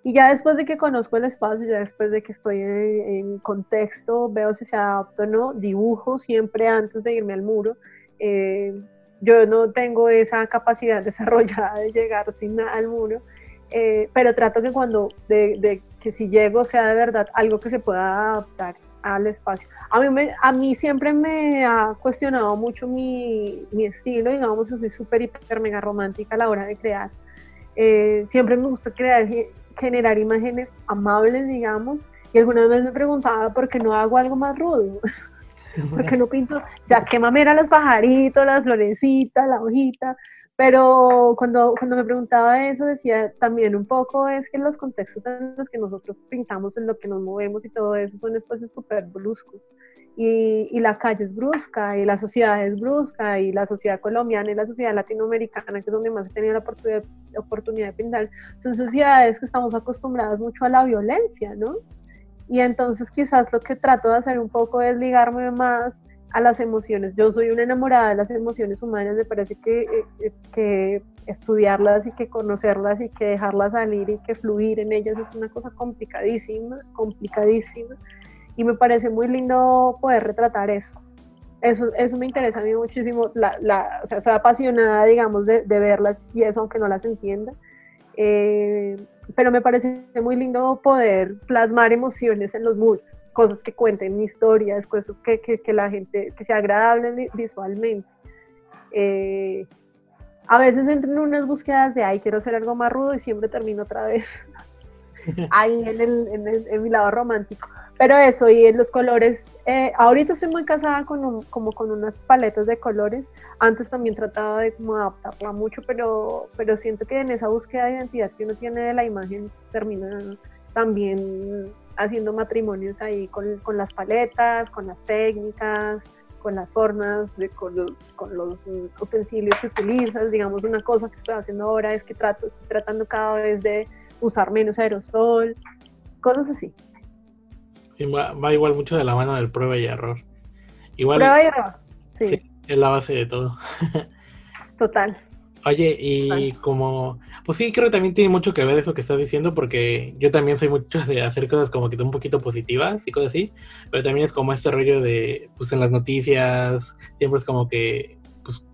Y ya después de que conozco el espacio, ya después de que estoy en, contexto, veo si se adapta o no, dibujo siempre antes de irme al muro. Eh, yo no tengo esa capacidad [LAUGHS] desarrollada de llegar sin nada al muro, eh, pero trato que cuando, de, que si llego sea de verdad algo que se pueda adaptar al espacio. A mí, me, a mí siempre me ha cuestionado mucho mi, mi estilo, digamos, yo soy súper, hiper, mega romántica a la hora de crear. Eh, siempre me gusta crear, generar imágenes amables, digamos, y alguna vez me preguntaba por qué no hago algo más rudo. [LAUGHS] [LAUGHS] porque no pinto, ya qué mamera los pajaritos, las florecitas, la hojita, pero cuando, cuando me preguntaba eso decía también un poco es que los contextos en los que nosotros pintamos, en lo que nos movemos y todo eso son espacios súper bruscos. Y, y, la calle es brusca, y la sociedad es brusca, y la sociedad colombiana y la sociedad latinoamericana, que es donde más he tenido la oportunidad, la oportunidad de pintar, son sociedades que estamos acostumbradas mucho a la violencia, ¿no? Y entonces quizás lo que trato de hacer un poco es ligarme más a las emociones. Yo soy una enamorada de las emociones humanas, me parece que, eh, eh, que estudiarlas y que conocerlas y que dejarlas salir y que fluir en ellas es una cosa complicadísima, complicadísima. Y me parece muy lindo poder retratar eso. Eso, eso me interesa a mí muchísimo. La, la, o sea, soy apasionada, digamos, de, verlas y eso, aunque no las entienda. Eh, pero me parece muy lindo poder plasmar emociones en los muros, cosas que cuenten historias, cosas que, que, la gente, que sea agradable visualmente. Eh, a veces entro en unas búsquedas de, ay, quiero hacer algo más rudo y siempre termino otra vez [LAUGHS] ahí en, el, en, el, en mi lado romántico. Pero eso, y en los colores, eh, ahorita estoy muy casada con como con unas paletas de colores. Antes también trataba de como adaptarla mucho, pero, pero siento que en esa búsqueda de identidad que uno tiene de la imagen termina también haciendo matrimonios ahí con, con las paletas, con las técnicas, con las formas, de, con, los, con, los, utensilios que utilizas. Digamos, una cosa que estoy haciendo ahora es que trato, estoy tratando cada vez de usar menos aerosol, cosas así va, igual mucho de la mano del prueba y error. Igual, prueba y error, sí. Es la base de todo. [LAUGHS] Total. Oye, y como, pues sí, creo que también tiene mucho que ver eso que estás diciendo, porque yo también soy mucho de hacer cosas como que un poquito positivas y cosas así, pero también es como este rollo de, pues en las noticias, siempre es como que, pues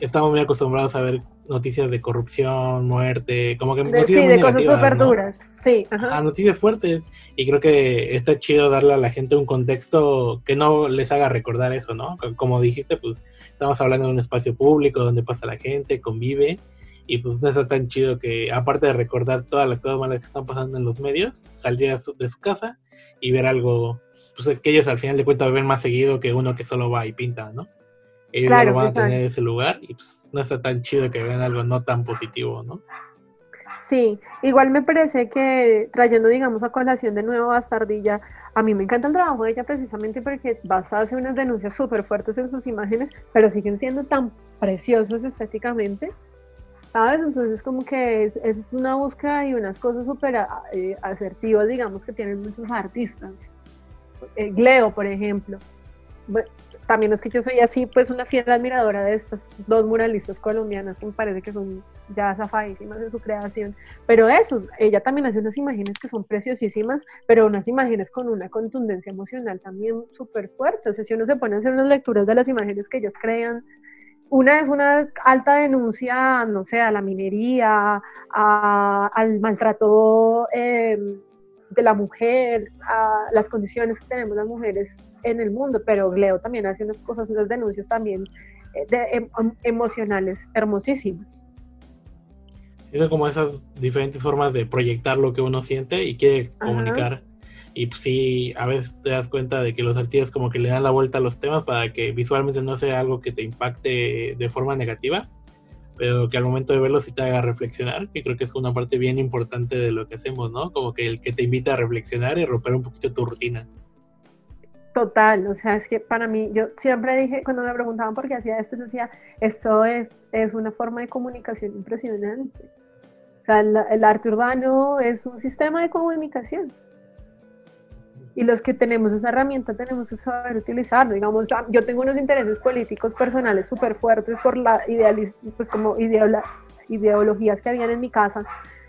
estamos muy acostumbrados a ver noticias de corrupción, muerte, como que noticias sí, de cosas súper duras, sí. Ajá. noticias fuertes. Y creo que está chido darle a la gente un contexto que no les haga recordar eso, ¿no? Como dijiste, pues estamos hablando de un espacio público donde pasa la gente, convive. Y pues no está tan chido que, aparte de recordar todas las cosas malas que están pasando en los medios, salir de su casa y ver algo, pues que ellos al final de cuentas ven más seguido que uno que solo va y pinta, ¿no? Ellos claro, no van a tener ese lugar y pues no está tan chido que vean algo no tan positivo, ¿no? Sí, igual me parece que trayendo, digamos, a colación de nuevo a Bastardilla, a mí me encanta el trabajo de ella precisamente porque Basta hace unas denuncias súper fuertes en sus imágenes, pero siguen siendo tan preciosas estéticamente, ¿sabes? Entonces como que es, es una búsqueda y unas cosas súper eh, asertivas, digamos, que tienen muchos artistas. Eh, Gleo, por ejemplo también es que yo soy así, pues una fiel admiradora de estas dos muralistas colombianas que me parece que son ya zafadísimas en su creación. Pero eso, ella también hace unas imágenes que son preciosísimas, pero unas imágenes con una contundencia emocional también súper fuerte. O sea, si uno se pone a hacer unas lecturas de las imágenes que ellas crean, una es una alta denuncia, no sé, a la minería, al maltrato. Eh, de la mujer, a las condiciones que tenemos las mujeres en el mundo, pero Leo también hace unas cosas, unas denuncias también eh, de, em, em, emocionales hermosísimas. son como esas diferentes formas de proyectar lo que uno siente y quiere Ajá. comunicar. Y pues sí, a veces te das cuenta de que los artistas como que le dan la vuelta a los temas para que visualmente no sea algo que te impacte de forma negativa, pero que al momento de verlo sí te haga reflexionar, que creo que es una parte bien importante de lo que hacemos, ¿no? Como que el que te invita a reflexionar y romper un poquito tu rutina. Total, o sea, es que para mí, yo siempre dije, cuando me preguntaban por qué hacía esto, yo decía, esto es, es una forma de comunicación impresionante. O sea, el, arte urbano es un sistema de comunicación. Y los que tenemos esa herramienta tenemos que saber utilizarlo. Digamos, yo tengo unos intereses políticos personales súper fuertes por la pues como ideologías que habían en mi casa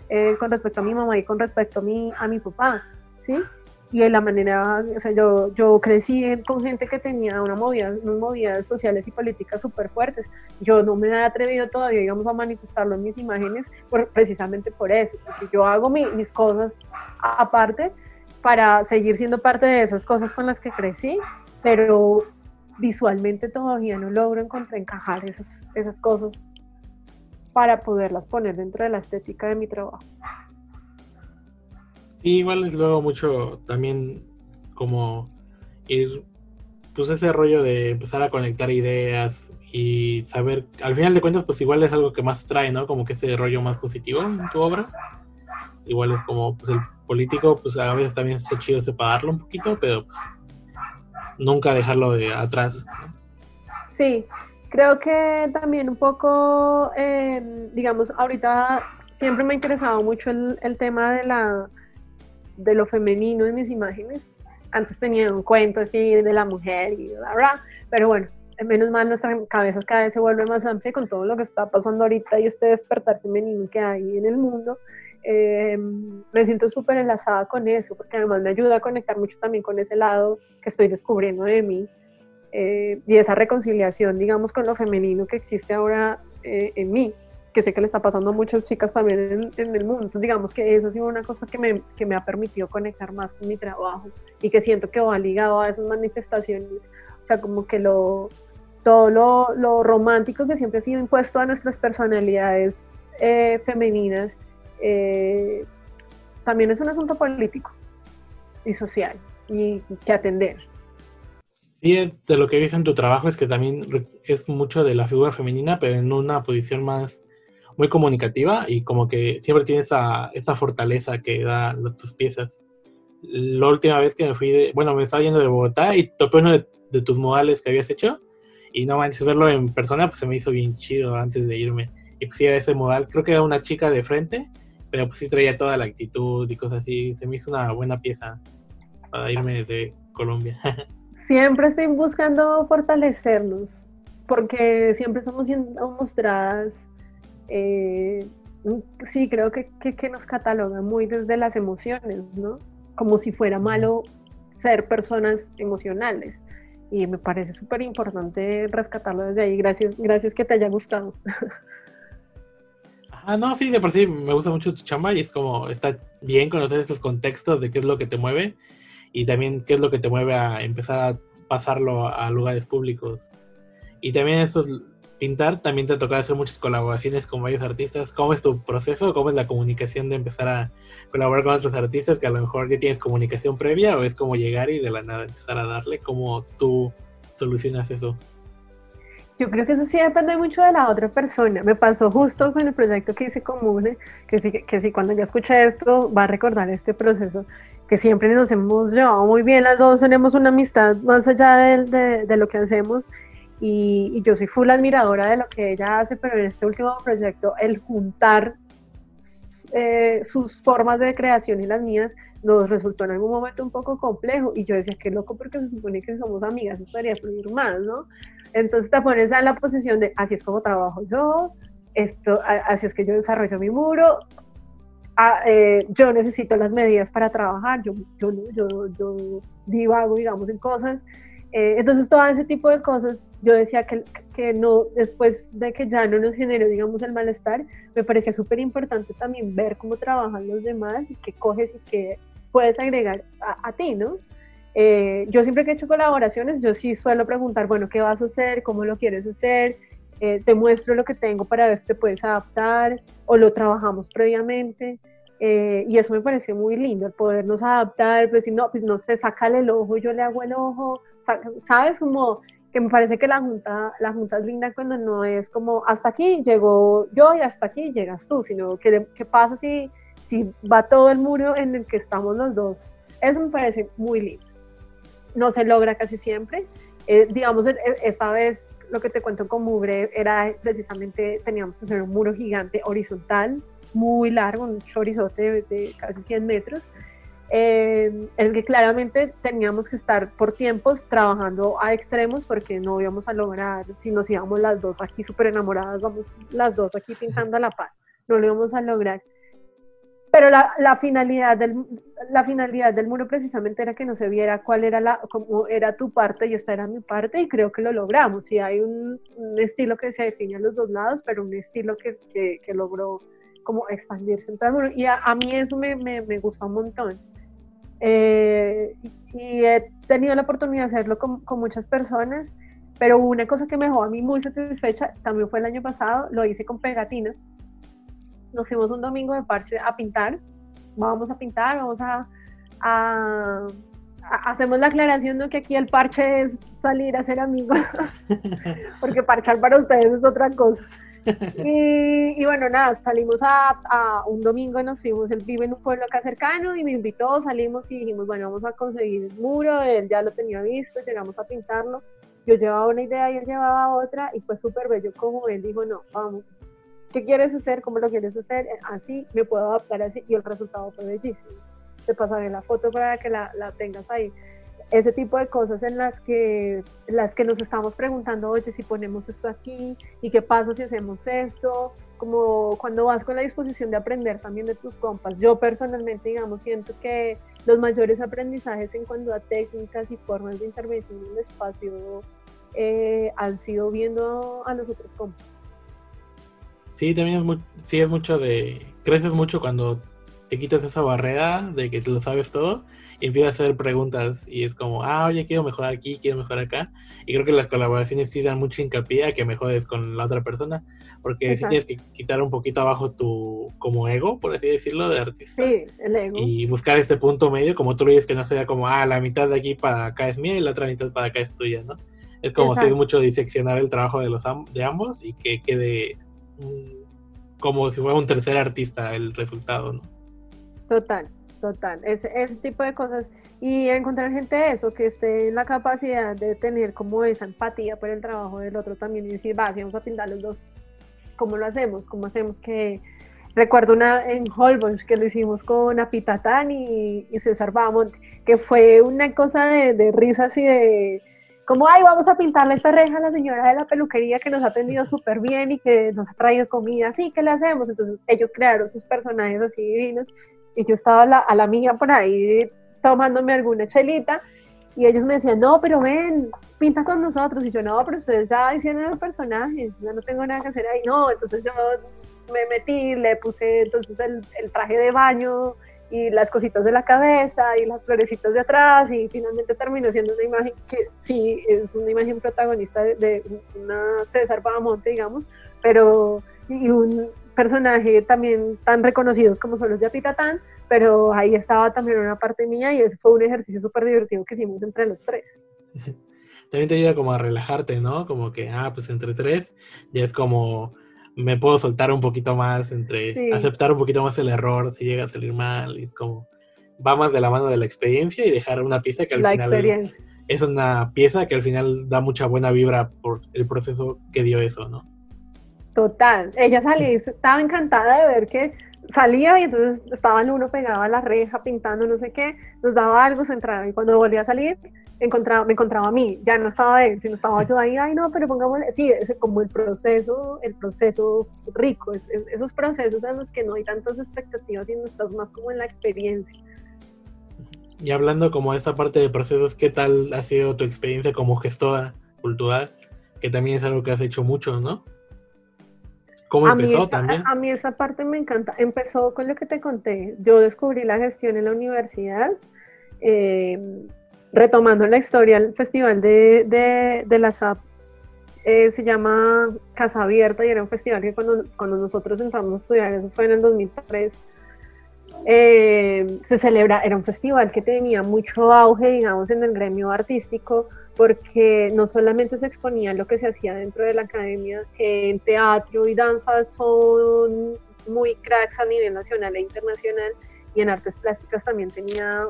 eh, con respecto a mi mamá y con respecto a mi, a mi papá, ¿sí? Y de la manera, o sea, yo, yo crecí con gente que tenía una movida, unas movidas sociales y políticas súper fuertes. Yo no me he atrevido todavía, digamos, a manifestarlo en mis imágenes por, precisamente por eso, porque yo hago mi- mis cosas aparte para seguir siendo parte de esas cosas con las que crecí, pero visualmente todavía no logro encontrar encajar esas, esas cosas para poderlas poner dentro de la estética de mi trabajo. Sí, igual es luego mucho también como ir, pues ese rollo de empezar a conectar ideas y saber, al final de cuentas, pues igual es algo que más trae, ¿no? Como que ese rollo más positivo en tu obra. Igual es como, pues el político, pues a veces también es chido separarlo un poquito, pero pues nunca dejarlo de atrás. Sí, creo que también un poco, eh, digamos, ahorita siempre me ha interesado mucho el tema de, la, de lo femenino en mis imágenes. Antes tenía un cuento así de la mujer y bla, bla, pero bueno, menos mal nuestra cabeza cada vez se vuelve más amplia con todo lo que está pasando ahorita y este despertar femenino que hay en el mundo. Eh, me siento súper enlazada con eso, porque además me ayuda a conectar mucho también con ese lado que estoy descubriendo de mí eh, y esa reconciliación, digamos, con lo femenino que existe ahora eh, en mí, que sé que le está pasando a muchas chicas también en, el mundo. Entonces, digamos que esa ha sido una cosa que me, que me ha permitido conectar más con mi trabajo y que siento que va ligado a esas manifestaciones. O sea, como que lo, todo lo, lo romántico que siempre ha sido impuesto a nuestras personalidades eh, femeninas, eh, también es un asunto político y social y que atender. Sí, de lo que ves en tu trabajo es que también es mucho de la figura femenina, pero en una posición más muy comunicativa y como que siempre tiene esa, esa fortaleza que da tus piezas. La última vez que me fui de, bueno, me estaba yendo de Bogotá y topé uno de, de tus modales que habías hecho y no manches, verlo en persona pues se me hizo bien chido antes de irme. Y pues sí, ese modal, creo que era una chica de frente, pero pues sí traía toda la actitud y cosas así. Se me hizo una buena pieza para irme de Colombia. [LAUGHS] Siempre estoy buscando fortalecernos, porque siempre estamos siendo mostradas, eh, sí, creo que, que, que nos catalogan muy desde las emociones, ¿no? Como si fuera malo ser personas emocionales. Y me parece súper importante rescatarlo desde ahí. Gracias, gracias que te haya gustado. Ah, no, sí, de por sí me gusta mucho tu chamba y es como, está bien conocer esos contextos de qué es lo que te mueve y también qué es lo que te mueve a empezar a pasarlo a lugares públicos. Y también eso es pintar, también te toca hacer muchas colaboraciones con varios artistas. ¿Cómo es tu proceso? ¿Cómo es la comunicación de empezar a colaborar con otros artistas que a lo mejor ya tienes comunicación previa o es como llegar y de la nada empezar a darle? ¿Cómo tú solucionas eso? Yo creo que eso sí depende mucho de la otra persona. Me pasó justo con el proyecto que hice Comune, que sí, que sí cuando ya escuché esto va a recordar este proceso, que siempre nos hemos llevado muy bien, las dos tenemos una amistad más allá de, de, de lo que hacemos y, y, yo soy full admiradora de lo que ella hace, pero en este último proyecto el juntar eh, sus formas de creación y las mías nos resultó en algún momento un poco complejo y yo decía, qué loco porque se supone que somos amigas, estaría fluir más, ¿no? Entonces te pones en la posición de, así es como trabajo yo, esto, así es que yo desarrollo mi muro, eh, yo necesito las medidas para trabajar, yo, yo, yo, yo divago, digamos, en cosas. Eh, entonces todo ese tipo de cosas, yo decía que, que no, después de que ya no nos generó, digamos, el malestar, me parecía súper importante también ver cómo trabajan los demás y qué coges y qué puedes agregar a, a ti, ¿no? Eh, yo siempre que he hecho colaboraciones, yo sí suelo preguntar, bueno, ¿qué vas a hacer? ¿Cómo lo quieres hacer? eh, te muestro lo que tengo para ver si te puedes adaptar o lo trabajamos previamente. Eh, y eso me parece muy lindo, el podernos adaptar, pues si no, pues no sé, sácale el ojo, yo le hago el ojo, ¿sabes? Como que me parece que la junta, la junta es linda cuando no es como hasta aquí llego yo y hasta aquí llegas tú, sino que qué pasa si, si va todo el muro en el que estamos los dos. Eso me parece muy lindo. No se logra casi siempre. Eh, digamos, esta vez lo que te cuento con Mugre era precisamente, teníamos que hacer un muro gigante horizontal, muy largo, un chorizote de, casi 100 metros, eh, en el que claramente teníamos que estar por tiempos trabajando a extremos porque no íbamos a lograr, si nos íbamos las dos aquí súper enamoradas, vamos las dos aquí pintando a la paz, no lo íbamos a lograr. Pero la, la, finalidad del, la finalidad del muro precisamente era que no se viera cuál era, la, cómo era tu parte y esta era mi parte y creo que lo logramos. Y hay un, un estilo que se define a los dos lados, pero un estilo que, que, que logró como expandirse en todo el muro. Y a, a mí eso me, me, me, gustó un montón. Eh, y he tenido la oportunidad de hacerlo con, con muchas personas, pero una cosa que me dejó a mí muy satisfecha también fue el año pasado, lo hice con pegatina nos fuimos un domingo de parche a pintar. Vamos a pintar, vamos a, hacemos la aclaración de que aquí el parche es salir a ser amigos, [LAUGHS] porque parchar para ustedes es otra cosa. Y, bueno, nada, salimos a, un domingo, nos fuimos, él vive en un pueblo acá cercano y me invitó, salimos y dijimos, bueno, vamos a conseguir el muro, él ya lo tenía visto, llegamos a pintarlo. Yo llevaba una idea y él llevaba otra y fue súper bello como él dijo, no, vamos, ¿qué quieres hacer? ¿Cómo lo quieres hacer? Así me puedo adaptar así y el resultado fue bellísimo. Te pasaré la foto para que la, la tengas ahí. Ese tipo de cosas en las que, las que nos estamos preguntando, oye, si ponemos esto aquí, ¿y qué pasa si hacemos esto? Como cuando vas con la disposición de aprender también de tus compas. Yo personalmente, digamos, siento que los mayores aprendizajes en cuanto a técnicas y formas de intervención en el espacio eh, han sido viendo a los otros compas Sí, también es, muy, sí es mucho de... Creces mucho cuando te quitas esa barrera de que te lo sabes todo y empiezas a hacer preguntas y es como, ah, oye, quiero mejorar aquí, quiero mejorar acá. Y creo que las colaboraciones sí dan mucho hincapié a que mejores con la otra persona, porque sí tienes que quitar un poquito abajo tu como ego, por así decirlo, de artista. Sí, el ego. Y buscar este punto medio, como tú lo dices, que no sea como, ah, la mitad de aquí para acá es mía y la otra mitad para acá es tuya, ¿no? Es como si mucho diseccionar el trabajo de, los de ambos y que quede como si fuera un tercer artista el resultado, ¿no? Total, total. Ese, ese tipo de cosas. Y encontrar gente eso, que esté en la capacidad de tener como esa empatía por el trabajo del otro también y decir, va, si vamos a pintar los dos, ¿cómo lo hacemos? ¿Cómo hacemos que... Recuerdo una en Holbox que lo hicimos con Apitatán y, y César Bamont, que fue una cosa de, de risas y de como, ay, vamos a pintarle esta reja a la señora de la peluquería que nos ha atendido súper bien y que nos ha traído comida, sí, ¿qué le hacemos? Entonces ellos crearon sus personajes así divinos y yo estaba a la, a la mía por ahí tomándome alguna chelita y ellos me decían, no, pero ven, pinta con nosotros. Y yo, no, pero ustedes ya hicieron el personaje, yo no tengo nada que hacer ahí. No, entonces yo me metí, le puse entonces el, el traje de baño, y las cositas de la cabeza y las florecitas de atrás y finalmente terminó siendo una imagen que sí es una imagen protagonista de, una César Pavamonte, digamos, pero y un personaje también tan reconocidos como son los de Apitatán, pero ahí estaba también una parte mía y ese fue un ejercicio súper divertido que hicimos entre los tres. [LAUGHS] También te ayuda como a relajarte, ¿no? Como que, ah, pues entre tres ya es como me puedo soltar un poquito más, entre aceptar un poquito más el error si llega a salir mal. Y es como, va más de la mano de la experiencia y dejar una pieza que al final es una pieza que al final da mucha buena vibra por el proceso que dio eso, ¿no? Total, ella salía, estaba encantada de ver que salía y entonces estaba el uno pegado a la reja pintando no sé qué, nos daba algo, se entraba y cuando volvía a salir encontraba, me encontraba a mí, ya no estaba él, sino estaba yo ahí, ay no, pero pongámosle, sí, es como el proceso, el proceso rico, es, esos procesos en los que no hay tantas expectativas y no estás más como en la experiencia. Y hablando como de esa parte de procesos, ¿qué tal ha sido tu experiencia como gestora cultural? Que también es algo que has hecho mucho, ¿no? ¿Cómo empezó también? A mí esa parte me encanta. Empezó con lo que te conté. Yo descubrí la gestión en la universidad. Eh, retomando la historia, el festival de, de, la SAP eh, se llama Casa Abierta y era un festival que cuando, cuando nosotros entramos a estudiar, eso fue en el 2003, eh, se celebra, era un festival que tenía mucho auge, digamos, en el gremio artístico, porque no solamente se exponía lo que se hacía dentro de la academia, que en teatro y danza son muy cracks a nivel nacional e internacional, y en artes plásticas también tenía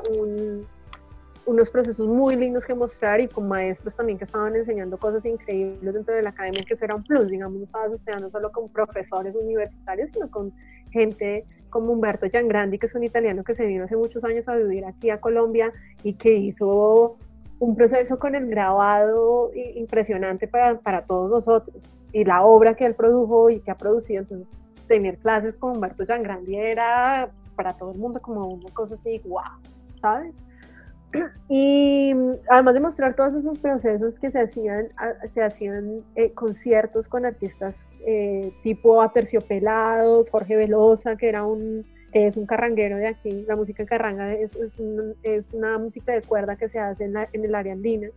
unos procesos muy lindos que mostrar y con maestros también que estaban enseñando cosas increíbles dentro de la academia, que eso era un plus, digamos, no estabas estudiando solo con profesores universitarios, sino con gente como Humberto Giangrandi, que es un italiano que se vino hace muchos años a vivir aquí a Colombia y que hizo un proceso con el grabado impresionante para, para todos nosotros. Y la obra que él produjo y que ha producido, entonces tener clases con Humberto Giangrandi era para todo el mundo como una cosa así, wow, ¿sabes? [CLEARS THROAT] Y además de mostrar todos esos procesos que se hacían, se hacían eh, conciertos con artistas eh, tipo Aterciopelados, Jorge Velosa, que era un, es un carranguero de aquí. La música carranga es, es, una música de cuerda que se hace en, en el área andina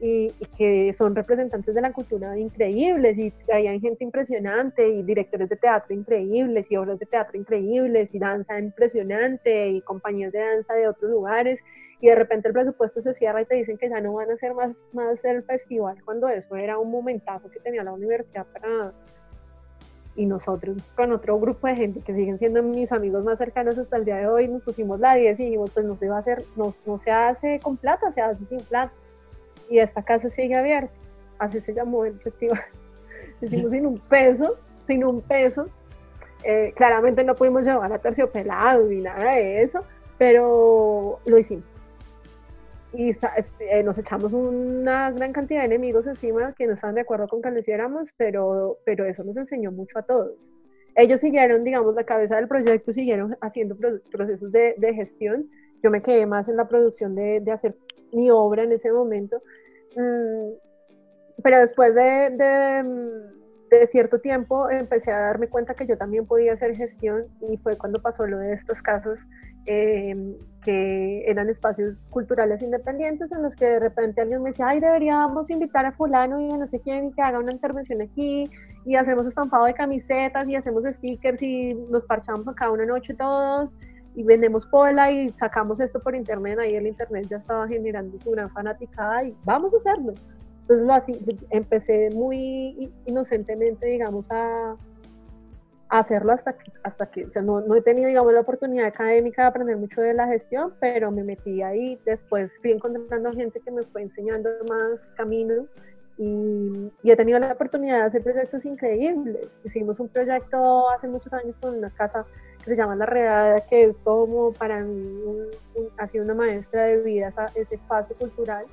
y, que son representantes de la cultura increíbles y hay gente impresionante y directores de teatro increíbles y obras de teatro increíbles y danza impresionante y compañías de danza de otros lugares y de repente el presupuesto se cierra y te dicen que ya no van a hacer más, más el festival cuando eso era un momentazo que tenía la universidad para... Y nosotros con otro grupo de gente que siguen siendo mis amigos más cercanos hasta el día de hoy nos pusimos la 10 y dijimos pues no se va a hacer, no, no se hace con plata, se hace sin plata y esta casa sigue abierta. Así se llamó el festival. [LAUGHS] Hicimos sin un peso, sin un peso. Eh, claramente no pudimos llevar a terciopelado ni nada de eso, pero lo hicimos. Y este, nos echamos una gran cantidad de enemigos encima que no estaban de acuerdo con que lo hiciéramos, pero, pero eso nos enseñó mucho a todos. Ellos siguieron, digamos, la cabeza del proyecto, siguieron haciendo procesos de, de gestión. Yo me quedé más en la producción de, de hacer mi obra en ese momento, Mm, pero después de, de, cierto tiempo empecé a darme cuenta que yo también podía hacer gestión y fue cuando pasó lo de estos casos em, que eran espacios culturales independientes en los que de repente alguien me decía, ay, deberíamos invitar a fulano y a no sé quién y que haga una intervención aquí y hacemos estampado de camisetas y hacemos stickers y nos parchamos acá una noche todos y vendemos pola y sacamos esto por internet, ahí el internet ya estaba generando su gran fanaticada y vamos a hacerlo. Entonces lo así, empecé muy inocentemente, digamos, a, hacerlo hasta que, hasta que o sea, no, no, he tenido, digamos, la oportunidad académica de aprender mucho de la gestión, pero me metí ahí, después fui encontrando gente que me fue enseñando más camino y, y, he tenido la oportunidad de hacer proyectos increíbles. Hicimos un proyecto hace muchos años con una casa que se llama La Redada, que es como para mí ha sido una maestra de vida ese espacio cultural.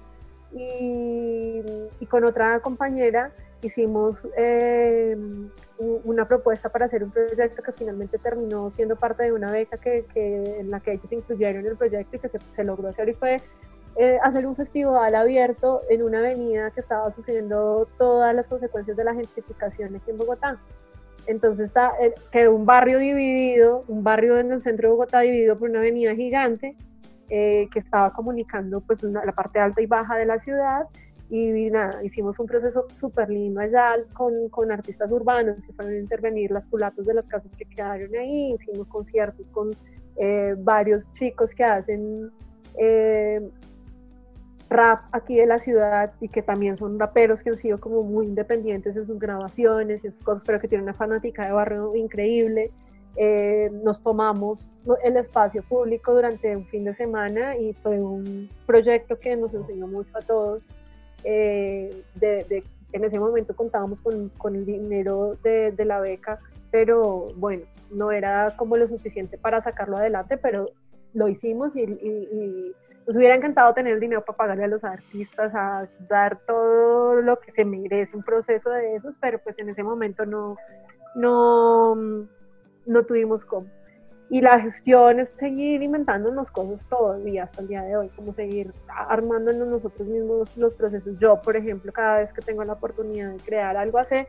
Y, y con otra compañera hicimos eh, una propuesta para hacer un proyecto que finalmente terminó siendo parte de una beca que, que en la que ellos incluyeron el proyecto y que se, se logró hacer y fue eh, hacer un festival abierto en una avenida que estaba sufriendo todas las consecuencias de la gentrificación aquí en Bogotá. Entonces está, eh, quedó un barrio dividido, un barrio en el centro de Bogotá dividido por una avenida gigante eh, que estaba comunicando pues la parte alta y baja de la ciudad y nada, hicimos un proceso súper lindo allá con, con, artistas urbanos que fueron a intervenir las culatos de las casas que quedaron ahí, hicimos conciertos con eh, varios chicos que hacen rap aquí de la ciudad y que también son raperos que han sido como muy independientes en sus grabaciones y sus cosas, pero que tienen una fanática de barrio increíble. Eh, nos tomamos el espacio público durante un fin de semana y fue un proyecto que nos enseñó mucho a todos. Eh, de, en ese momento contábamos con, el dinero de, de, la beca, pero bueno, no era como lo suficiente para sacarlo adelante, pero lo hicimos y, y nos hubiera encantado tener el dinero para pagarle a los artistas, a dar todo lo que se merece un proceso de esos, pero pues en ese momento no, no, no tuvimos cómo. Y la gestión es seguir inventándonos cosas todavía hasta el día de hoy, como seguir armándonos nosotros mismos los procesos. Yo, por ejemplo, cada vez que tengo la oportunidad de crear algo hace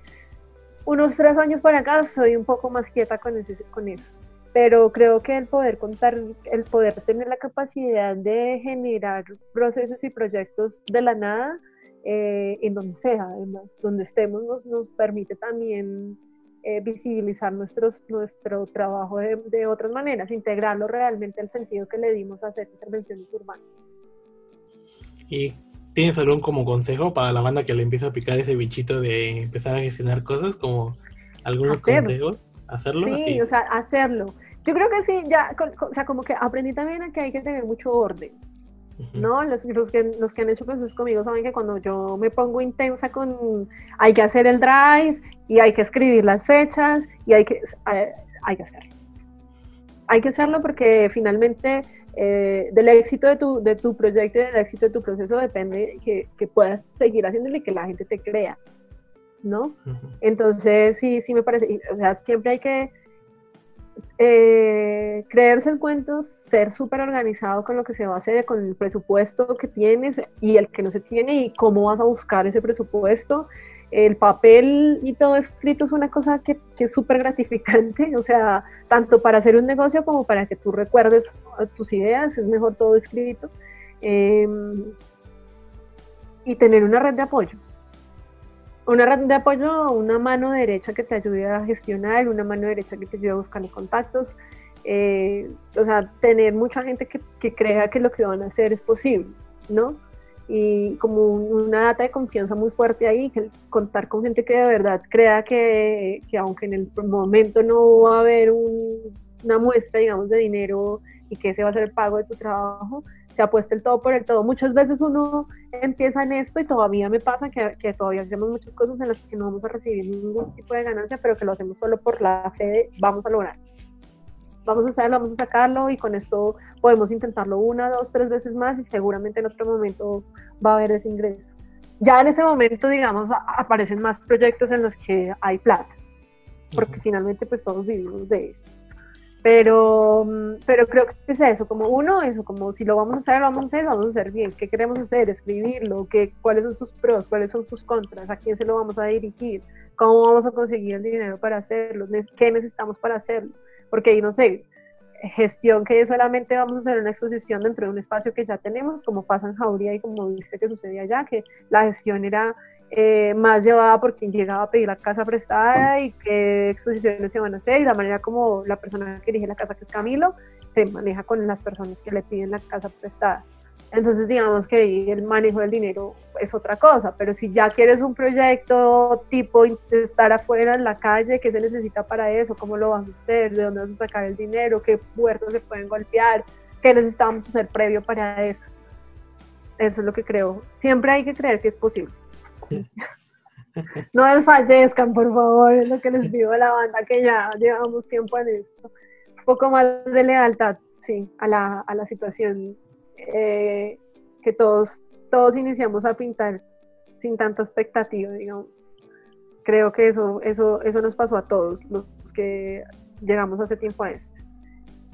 unos tres años para acá, soy un poco más quieta con, ese, con eso pero creo que el poder contar, el poder tener la capacidad de generar procesos y proyectos de la nada eh, en donde sea, además, donde estemos, nos, nos permite también eh, visibilizar nuestros, nuestro trabajo de, de, otras maneras, integrarlo realmente al sentido que le dimos a hacer intervenciones urbanas. ¿Y tienes algún como consejo para la banda que le empieza a picar ese bichito de empezar a gestionar cosas, como algunos consejos? ¿Hacerlo? Sí, o sea, hacerlo. Yo creo que sí, ya, o sea, como que aprendí también a que hay que tener mucho orden. ¿No? Los, los, que, los que han hecho procesos conmigo saben que cuando yo me pongo intensa con, hay que hacer el drive y hay que escribir las fechas y hay que, hay, que hacerlo. Hay que hacerlo porque finalmente eh, del éxito de tu, de tu proyecto y del éxito de tu proceso depende que, que puedas seguir haciéndolo y que la gente te crea, ¿no? Entonces, sí, sí me parece, o sea, siempre hay que eh, creerse el cuento, ser súper organizado con lo que se va a hacer, con el presupuesto que tienes y el que no se tiene y cómo vas a buscar ese presupuesto. El papel y todo escrito es una cosa que, es súper gratificante, [LAUGHS] o sea, tanto para hacer un negocio como para que tú recuerdes tus ideas, es mejor todo escrito. Em, y tener una red de apoyo una red de apoyo, una mano derecha que te ayude a gestionar, una mano derecha que te ayude a buscar los contactos, eh, o sea, tener mucha gente que, que, crea que lo que van a hacer es posible, ¿no? Y como una data de confianza muy fuerte ahí, que contar con gente que de verdad crea que, que aunque en el momento no va a haber una muestra, digamos, de dinero y que ese va a ser el pago de tu trabajo, se apuesta el todo por el todo. Muchas veces uno empieza en esto y todavía me pasa que, que, todavía hacemos muchas cosas en las que no vamos a recibir ningún tipo de ganancia, pero que lo hacemos solo por la fe de vamos a lograr. Vamos a hacerlo, vamos a sacarlo y con esto podemos intentarlo una, dos, tres veces más y seguramente en otro momento va a haber ese ingreso. Ya en ese momento, digamos, aparecen más proyectos en los que hay plata, porque finalmente pues todos vivimos de eso. Pero, mm, pero creo que es eso, como uno, eso, como si lo vamos a hacer, vamos a hacer, vamos a hacer bien. ¿Qué queremos hacer? Escribirlo, ¿qué, cuáles son sus pros, cuáles son sus contras, a quién se lo vamos a dirigir, cómo vamos a conseguir el dinero para hacerlo, qué necesitamos para hacerlo. Porque ahí no sé, gestión que solamente vamos a hacer una exposición dentro de un espacio que ya tenemos, como pasa en Jauría y como viste que sucedía allá, que la gestión era eh, más llevada por quien llegaba a pedir la casa prestada y qué exposiciones se van a hacer y la manera como la persona que dirige la casa, que es Camilo, se maneja con las personas que le piden la casa prestada. Entonces, digamos que el manejo del dinero es otra cosa, pero si ya quieres un proyecto tipo estar afuera en la calle, ¿qué se necesita para eso? ¿Cómo lo vas a hacer? ¿De dónde vas a sacar el dinero? ¿Qué puertos se pueden golpear? ¿Qué necesitamos hacer previo para eso? Eso es lo que creo. Siempre hay que creer que es posible. [LAUGHS] No desfallezcan, por favor, es lo que les pido a la banda, que ya llevamos tiempo en esto. Un poco más de lealtad, sí, a la, a la situación eh, que todos, todos iniciamos a pintar sin tanta expectativa, digamos. Creo que eso, eso, eso nos pasó a todos los que llegamos hace tiempo a esto.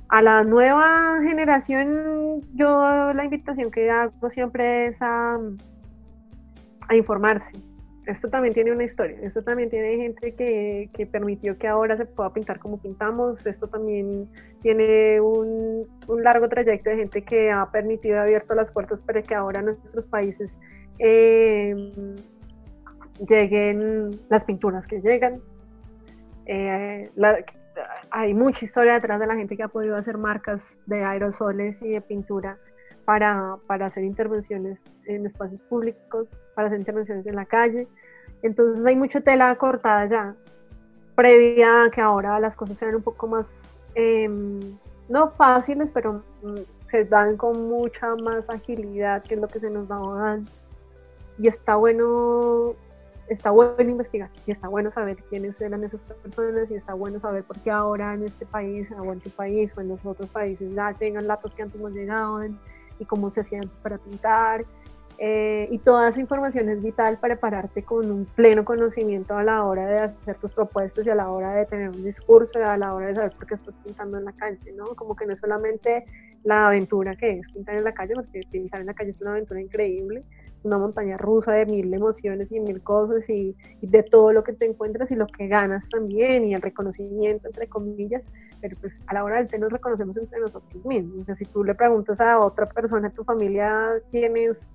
A la nueva generación, yo la invitación que hago siempre es a a informarse. Esto también tiene una historia, esto también tiene gente que, que permitió que ahora se pueda pintar como pintamos, esto también tiene un, un, largo trayecto de gente que ha permitido, abierto las puertas para que ahora nuestros países eh, lleguen las pinturas que llegan. Eh, hay mucha historia detrás de la gente que ha podido hacer marcas de aerosoles y de pintura para, para hacer intervenciones en espacios públicos, para hacer intervenciones en la calle. Entonces hay mucha tela cortada ya, previa a que ahora las cosas sean un poco más, em, no fáciles, pero mm, se dan con mucha más agilidad, que es lo que se nos da Y está bueno, está bueno investigar, y está bueno saber quiénes eran esas personas, y está bueno saber por qué ahora en este país, o en tu país, o en los otros países ya tengan datos que antes no llegaban, y cómo se hacía antes para pintar. Eh, y toda esa información es vital para prepararte con un pleno conocimiento a la hora de hacer tus propuestas y a la hora de tener un discurso y a la hora de saber por qué estás pintando en la calle, ¿no? Como que no es solamente la aventura que es pintar en la calle, porque pintar en la calle es una aventura increíble, una montaña rusa de mil emociones y mil cosas y, y de todo lo que te encuentras y lo que ganas también y el reconocimiento, entre comillas, pero pues a la hora del té nos reconocemos entre nosotros mismos. O sea, si tú le preguntas a otra persona, a tu familia, quién es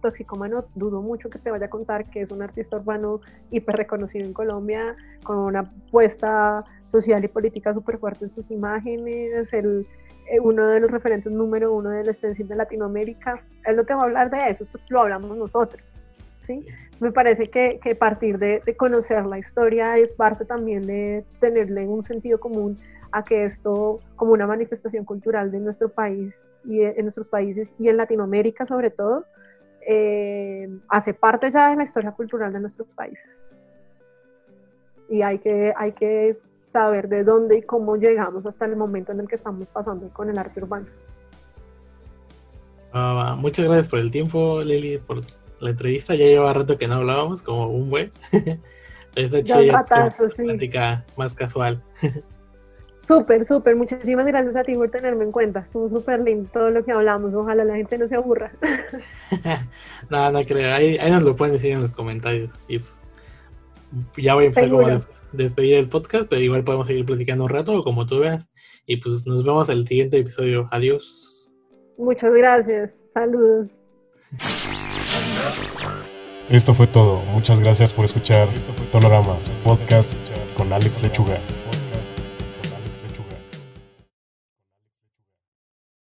toxicómano, dudo mucho que te vaya a contar que es un artista urbano hiper reconocido en Colombia, con una puesta social y política súper fuerte en sus imágenes, el, eh, uno de los referentes número uno del stencil de Latinoamérica. Él no te va a hablar de eso, eso lo hablamos nosotros. ¿sí? Me parece que, que partir de, de, conocer la historia es parte también de tenerle un sentido común a que esto, como una manifestación cultural de nuestro país y en nuestros países y en Latinoamérica sobre todo, eh, hace parte ya de la historia cultural de nuestros países. Y hay que, hay que saber de dónde y cómo llegamos hasta el momento en el que estamos pasando con el arte urbano. Uh, muchas gracias por el tiempo, Lili, por la entrevista. Ya lleva rato que no hablábamos, como un buen. [LAUGHS] Ya ratazo, sí. plática más casual. Súper, súper. Muchísimas gracias a ti por tenerme en cuenta. Estuvo súper lindo todo lo que hablamos. Ojalá la gente no se aburra. [LAUGHS] [LAUGHS] no, no creo. Ahí, ahí, nos lo pueden decir en los comentarios. Y ya voy a empezar como a despedir el podcast, pero igual podemos seguir platicando un rato, como tú veas. Y pues nos vemos en el siguiente episodio. Adiós. Muchas gracias. Saludos. Esto fue todo. Muchas gracias por escuchar Tonorama, podcast con Alex Lechuga.